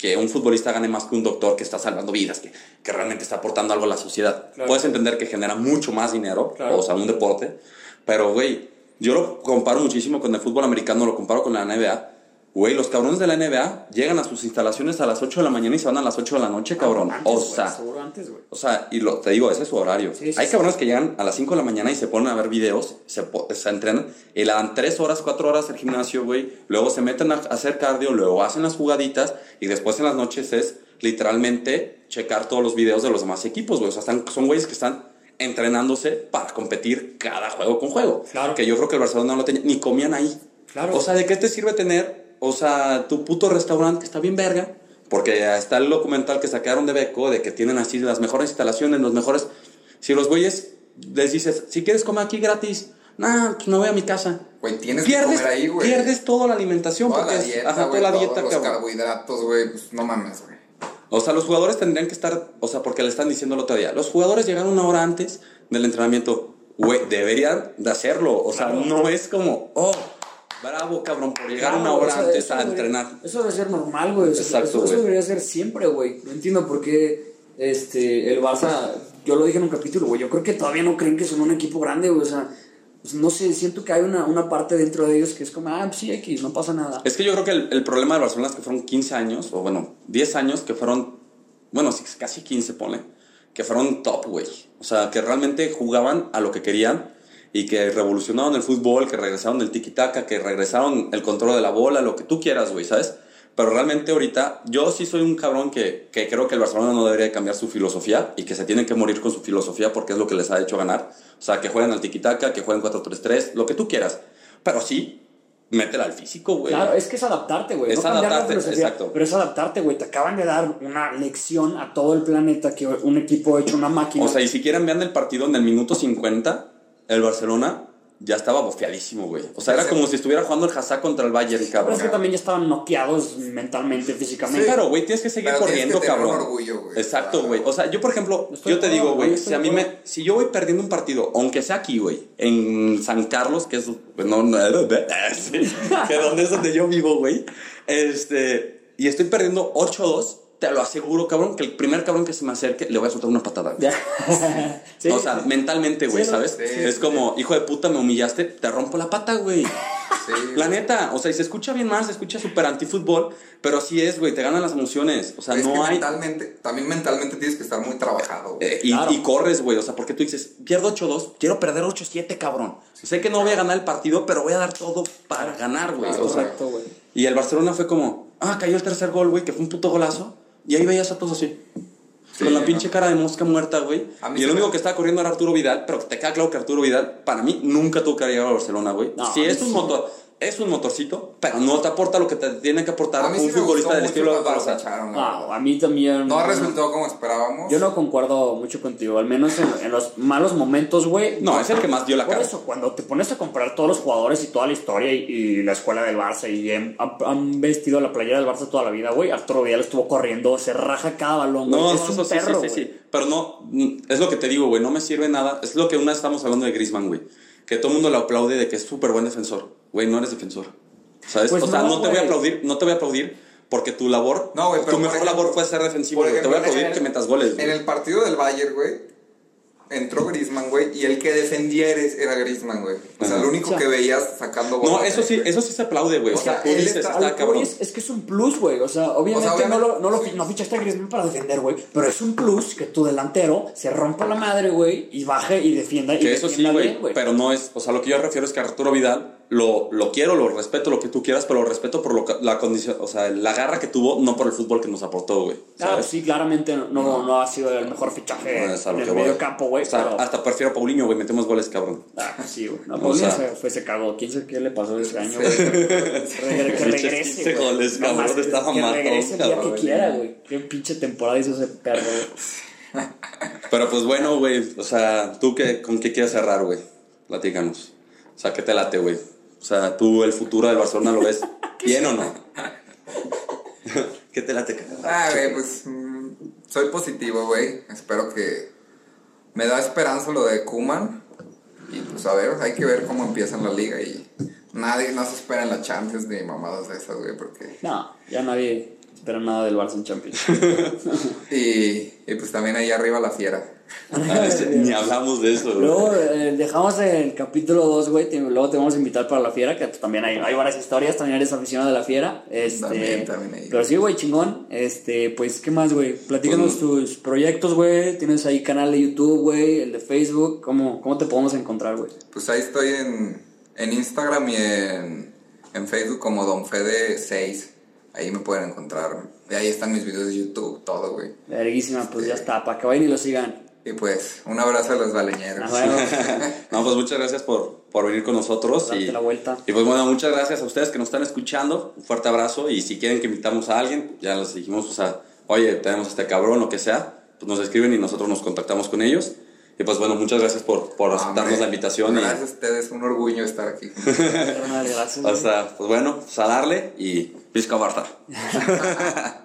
que un futbolista gane más que un doctor que está salvando vidas, que, que realmente está aportando algo a la sociedad? Claro. Puedes entender que genera mucho más dinero, Claro. o sea, un deporte, pero, güey, yo lo comparo muchísimo con el fútbol americano, lo comparo con la NBA. Güey, los cabrones de la NBA llegan a sus instalaciones a las 8 de la mañana y se van a las 8 de la noche, cabrón. Antes, o sea, seguro antes, güey. o sea, y lo, te digo, ese es su horario. Sí, sí, Hay sí. cabrones que llegan a las 5 de la mañana y se ponen a ver videos, se, se entrenan y le dan 3 horas, 4 horas al gimnasio, güey. Luego se meten a hacer cardio, luego hacen las jugaditas y después en las noches es literalmente checar todos los videos de los demás equipos, güey. O sea, están, son güeyes que están entrenándose para competir cada juego con juego. Claro. Que yo creo que el Barcelona no lo tenía, ni comían ahí. Claro. O sea, ¿de qué te sirve tener, o sea, tu puto restaurante que está bien verga? Porque está el documental que sacaron de Beco de que tienen así las mejores instalaciones, los mejores. Si los güeyes les dices, si quieres comer aquí gratis, nah, pues me voy a mi casa. Güey, tienes Pierdes, que comer ahí, güey. pierdes toda la alimentación Toda porque la es- dieta, ajá, güey, toda la todos dieta, los cabrón. carbohidratos, güey, pues no mames, güey. O sea, los jugadores tendrían que estar, o sea, porque le están diciendo el otro día, los jugadores llegan una hora antes del entrenamiento. Güey, deberían de hacerlo. O sea, no es como, oh, bravo, cabrón, por llegar Claro, una hora o sea, antes a debería- entrenar. Eso debe ser normal, güey. Exacto, eso, debería ser siempre, güey. No entiendo por qué este, el Barça, yo lo dije en un capítulo, güey. Yo creo que todavía no creen que son un equipo grande, güey. O sea, pues, no sé, siento que hay una, una parte dentro de ellos que es como, ah, pues sí, X, no pasa nada. Es que yo creo que el, el problema de Barcelona es que fueron 15 años, o bueno, 10 años que fueron, bueno, casi 15, ponle, que fueron top, güey. O sea, que realmente jugaban a lo que querían y que revolucionaron el fútbol, que regresaron el tiki-taka, que regresaron el control de la bola, lo que tú quieras, güey, ¿sabes? Pero realmente ahorita, yo sí soy un cabrón que, que creo que el Barcelona no debería de cambiar su filosofía y que se tienen que morir con su filosofía porque es lo que les ha hecho ganar. O sea, que jueguen al tiki-taka, que jueguen 4-3-3, lo que tú quieras. Pero sí, métela al físico, güey. Claro, es que es adaptarte, güey. Es no adaptarte, exacto. Pero es adaptarte, güey. Te acaban de dar una lección a todo el planeta que un equipo hecho una máquina. O sea, y si quieren vean el partido en el minuto 50, el Barcelona ya estaba bofeadísimo, güey. O sea, era Sí. como si estuviera jugando el Hazard contra el Bayern, pero cabrón. es que también ya estaban noqueados mentalmente, físicamente. Pero, güey, tienes que seguir Pero corriendo, que cabrón. orgullo, güey. Exacto, Claro. güey. O sea, yo, por ejemplo, Estoy yo te digo, güey, si a mí me, si yo voy perdiendo un partido, aunque sea aquí, güey, en San Carlos, que es, pues, no, no, *laughs* sí, que donde es donde yo vivo, güey, este, y estoy perdiendo 8-2, te lo aseguro, cabrón, que el primer cabrón que se me acerque le voy a soltar una patada. *laughs* Sí, o sea, sí. mentalmente, güey, Sí, ¿sabes? es como, hijo de puta, me humillaste, te rompo la pata, güey. *laughs* La neta, o sea, y se escucha bien mal, se escucha súper antifútbol, pero así es, güey, te ganan las emociones. O sea, es que no hay. mentalmente, también mentalmente tienes que estar muy trabajado, güey. Eh, y, Claro. y corres, güey, o sea, porque tú dices, pierdo 8-2, quiero perder 8-7, cabrón. Sé que no voy a ganar el partido, pero voy a dar todo para ganar, güey. O sea, Correcto, güey. y el Barcelona fue como, ah, cayó el tercer gol, güey, que fue un puto golazo. Y ahí veías a todos así. Sí, con la ¿no? pinche cara de mosca muerta, güey. Y el único que estaba corriendo era Arturo Vidal, pero te queda claro que Arturo Vidal, para mí, nunca tuvo que llegado a Barcelona, güey. No, sí, a mí es un es un motorcito, pero no te aporta lo que te tiene que aportar un sí futbolista del estilo de Barça. No, verdad. a mí también. No resultó como esperábamos. Yo no concuerdo mucho contigo, al menos en, en los malos momentos, güey. No, es el que más dio la Por cara. eso, cuando te pones a comparar todos los jugadores y toda la historia y, y la escuela del Barça y han, vestido la playera del Barça toda la vida, güey, Arturo Vidal estuvo corriendo, se raja cada balón, güey. No, es no, un eso sí, perro, sí, sí, güey. sí. Pero no, es lo que te digo, güey, no me sirve nada. Es lo que una vez estamos hablando de Griezmann, güey. Que todo el mundo le aplaude de que es súper buen defensor. Güey, no eres defensor. ¿Sabes? Pues o sea, no, no, te voy güey. a aplaudir, no te voy a aplaudir porque tu labor, No, güey, tu mejor ejemplo- labor fue ser defensivo, güey. Te voy a ejemplo, aplaudir en que el- metas goles, güey. En el partido del Bayern, güey, entró Griezmann, güey, y el que defendía eres- era Griezmann, güey. O sea, Ajá. el único O sea, que veías sacando No, bolas, eso sí, güey. eso sí se aplaude, güey. O, O sea, sea, tú él dices, está- A lo está que voy cabrón. es, es que es un plus, güey. O sea, obviamente, O sea, no, lo, no, lo, sí. no fichaste a Griezmann para defender, güey. Pero es un plus que tu delantero se rompa la madre, güey, y baje y defienda. y Que eso sí, defienda güey, bien, pero no es, o sea, lo que yo refiero es que Arturo Vidal lo, lo quiero, lo respeto, lo que tú quieras, pero lo respeto por lo, la condición, o sea, la garra que tuvo, no por el fútbol que nos aportó, güey. Ah, ¿sabes? sí, claramente no, no, ha sido el mejor fichaje No, en el voy. medio campo, güey. O sea, pero- hasta prefiero a Paulinho, güey, metemos goles, cabrón. Ah, sí, güey. No, O Paulinho sea- se, fue, se cagó. ¿Quién sabe qué le pasó ese año, güey? Que *laughs* regrese, 15 güey. goles, cabrón, mames, estaba Que matón, regrese el día cabrón. que quiera, güey. Qué pinche temporada hizo ese perro, güey. Pero pues bueno, güey, o sea, ¿tú qué, con qué quieres cerrar, güey? Platícanos. O sea, ¿qué te late, güey? O sea, ¿tú el futuro del Barcelona lo ves *laughs* bien o no? *laughs* ¿Qué te late? Ah, güey, pues mm, soy positivo, güey. Espero que me da esperanza lo de Kuman. Y pues a ver, hay que ver cómo empieza en la liga y nadie no se espera en la Champions ni mamadas de esas, güey, porque... No, ya nadie espera nada del Barça en Champions. *laughs* Y, y pues también ahí arriba la fiera. *laughs* Ah, Ni hablamos de eso, güey. Luego eh, dejamos el capítulo 2, güey. te- Luego te vamos a invitar para la fiera, que también hay, hay varias historias. También eres aficionado de la fiera. Este, También, también ahí. Pero sí, güey, chingón. Este, pues, ¿qué más, güey? Platícanos Pues- tus proyectos, güey. Tienes ahí canal de YouTube, güey, el de Facebook. ¿Cómo, cómo te podemos encontrar, güey? Pues ahí estoy en, en Instagram y en, en Facebook como Don Fede6. Ahí me pueden encontrar. Y ahí están mis videos de YouTube, todo, güey. Verguísima, pues ya está. Para que vayan y lo sigan. Y pues, un abrazo a los baleñeros. Ah, bueno, *laughs* No, pues muchas gracias por, por venir con nosotros. darte Y, la vuelta. y pues bueno, muchas gracias a ustedes que nos están escuchando. Un fuerte abrazo. Y si quieren que invitamos a alguien, ya les dijimos, o sea, oye, tenemos a este cabrón, lo que sea, pues nos escriben y nosotros nos contactamos con ellos. Y Y pues bueno, muchas gracias por, por aceptarnos Hombre, la invitación. y- Gracias a ustedes, un orgullo estar aquí. Gracias. *laughs* o sea, pues bueno, pues a darle y Pisca Barta. *laughs*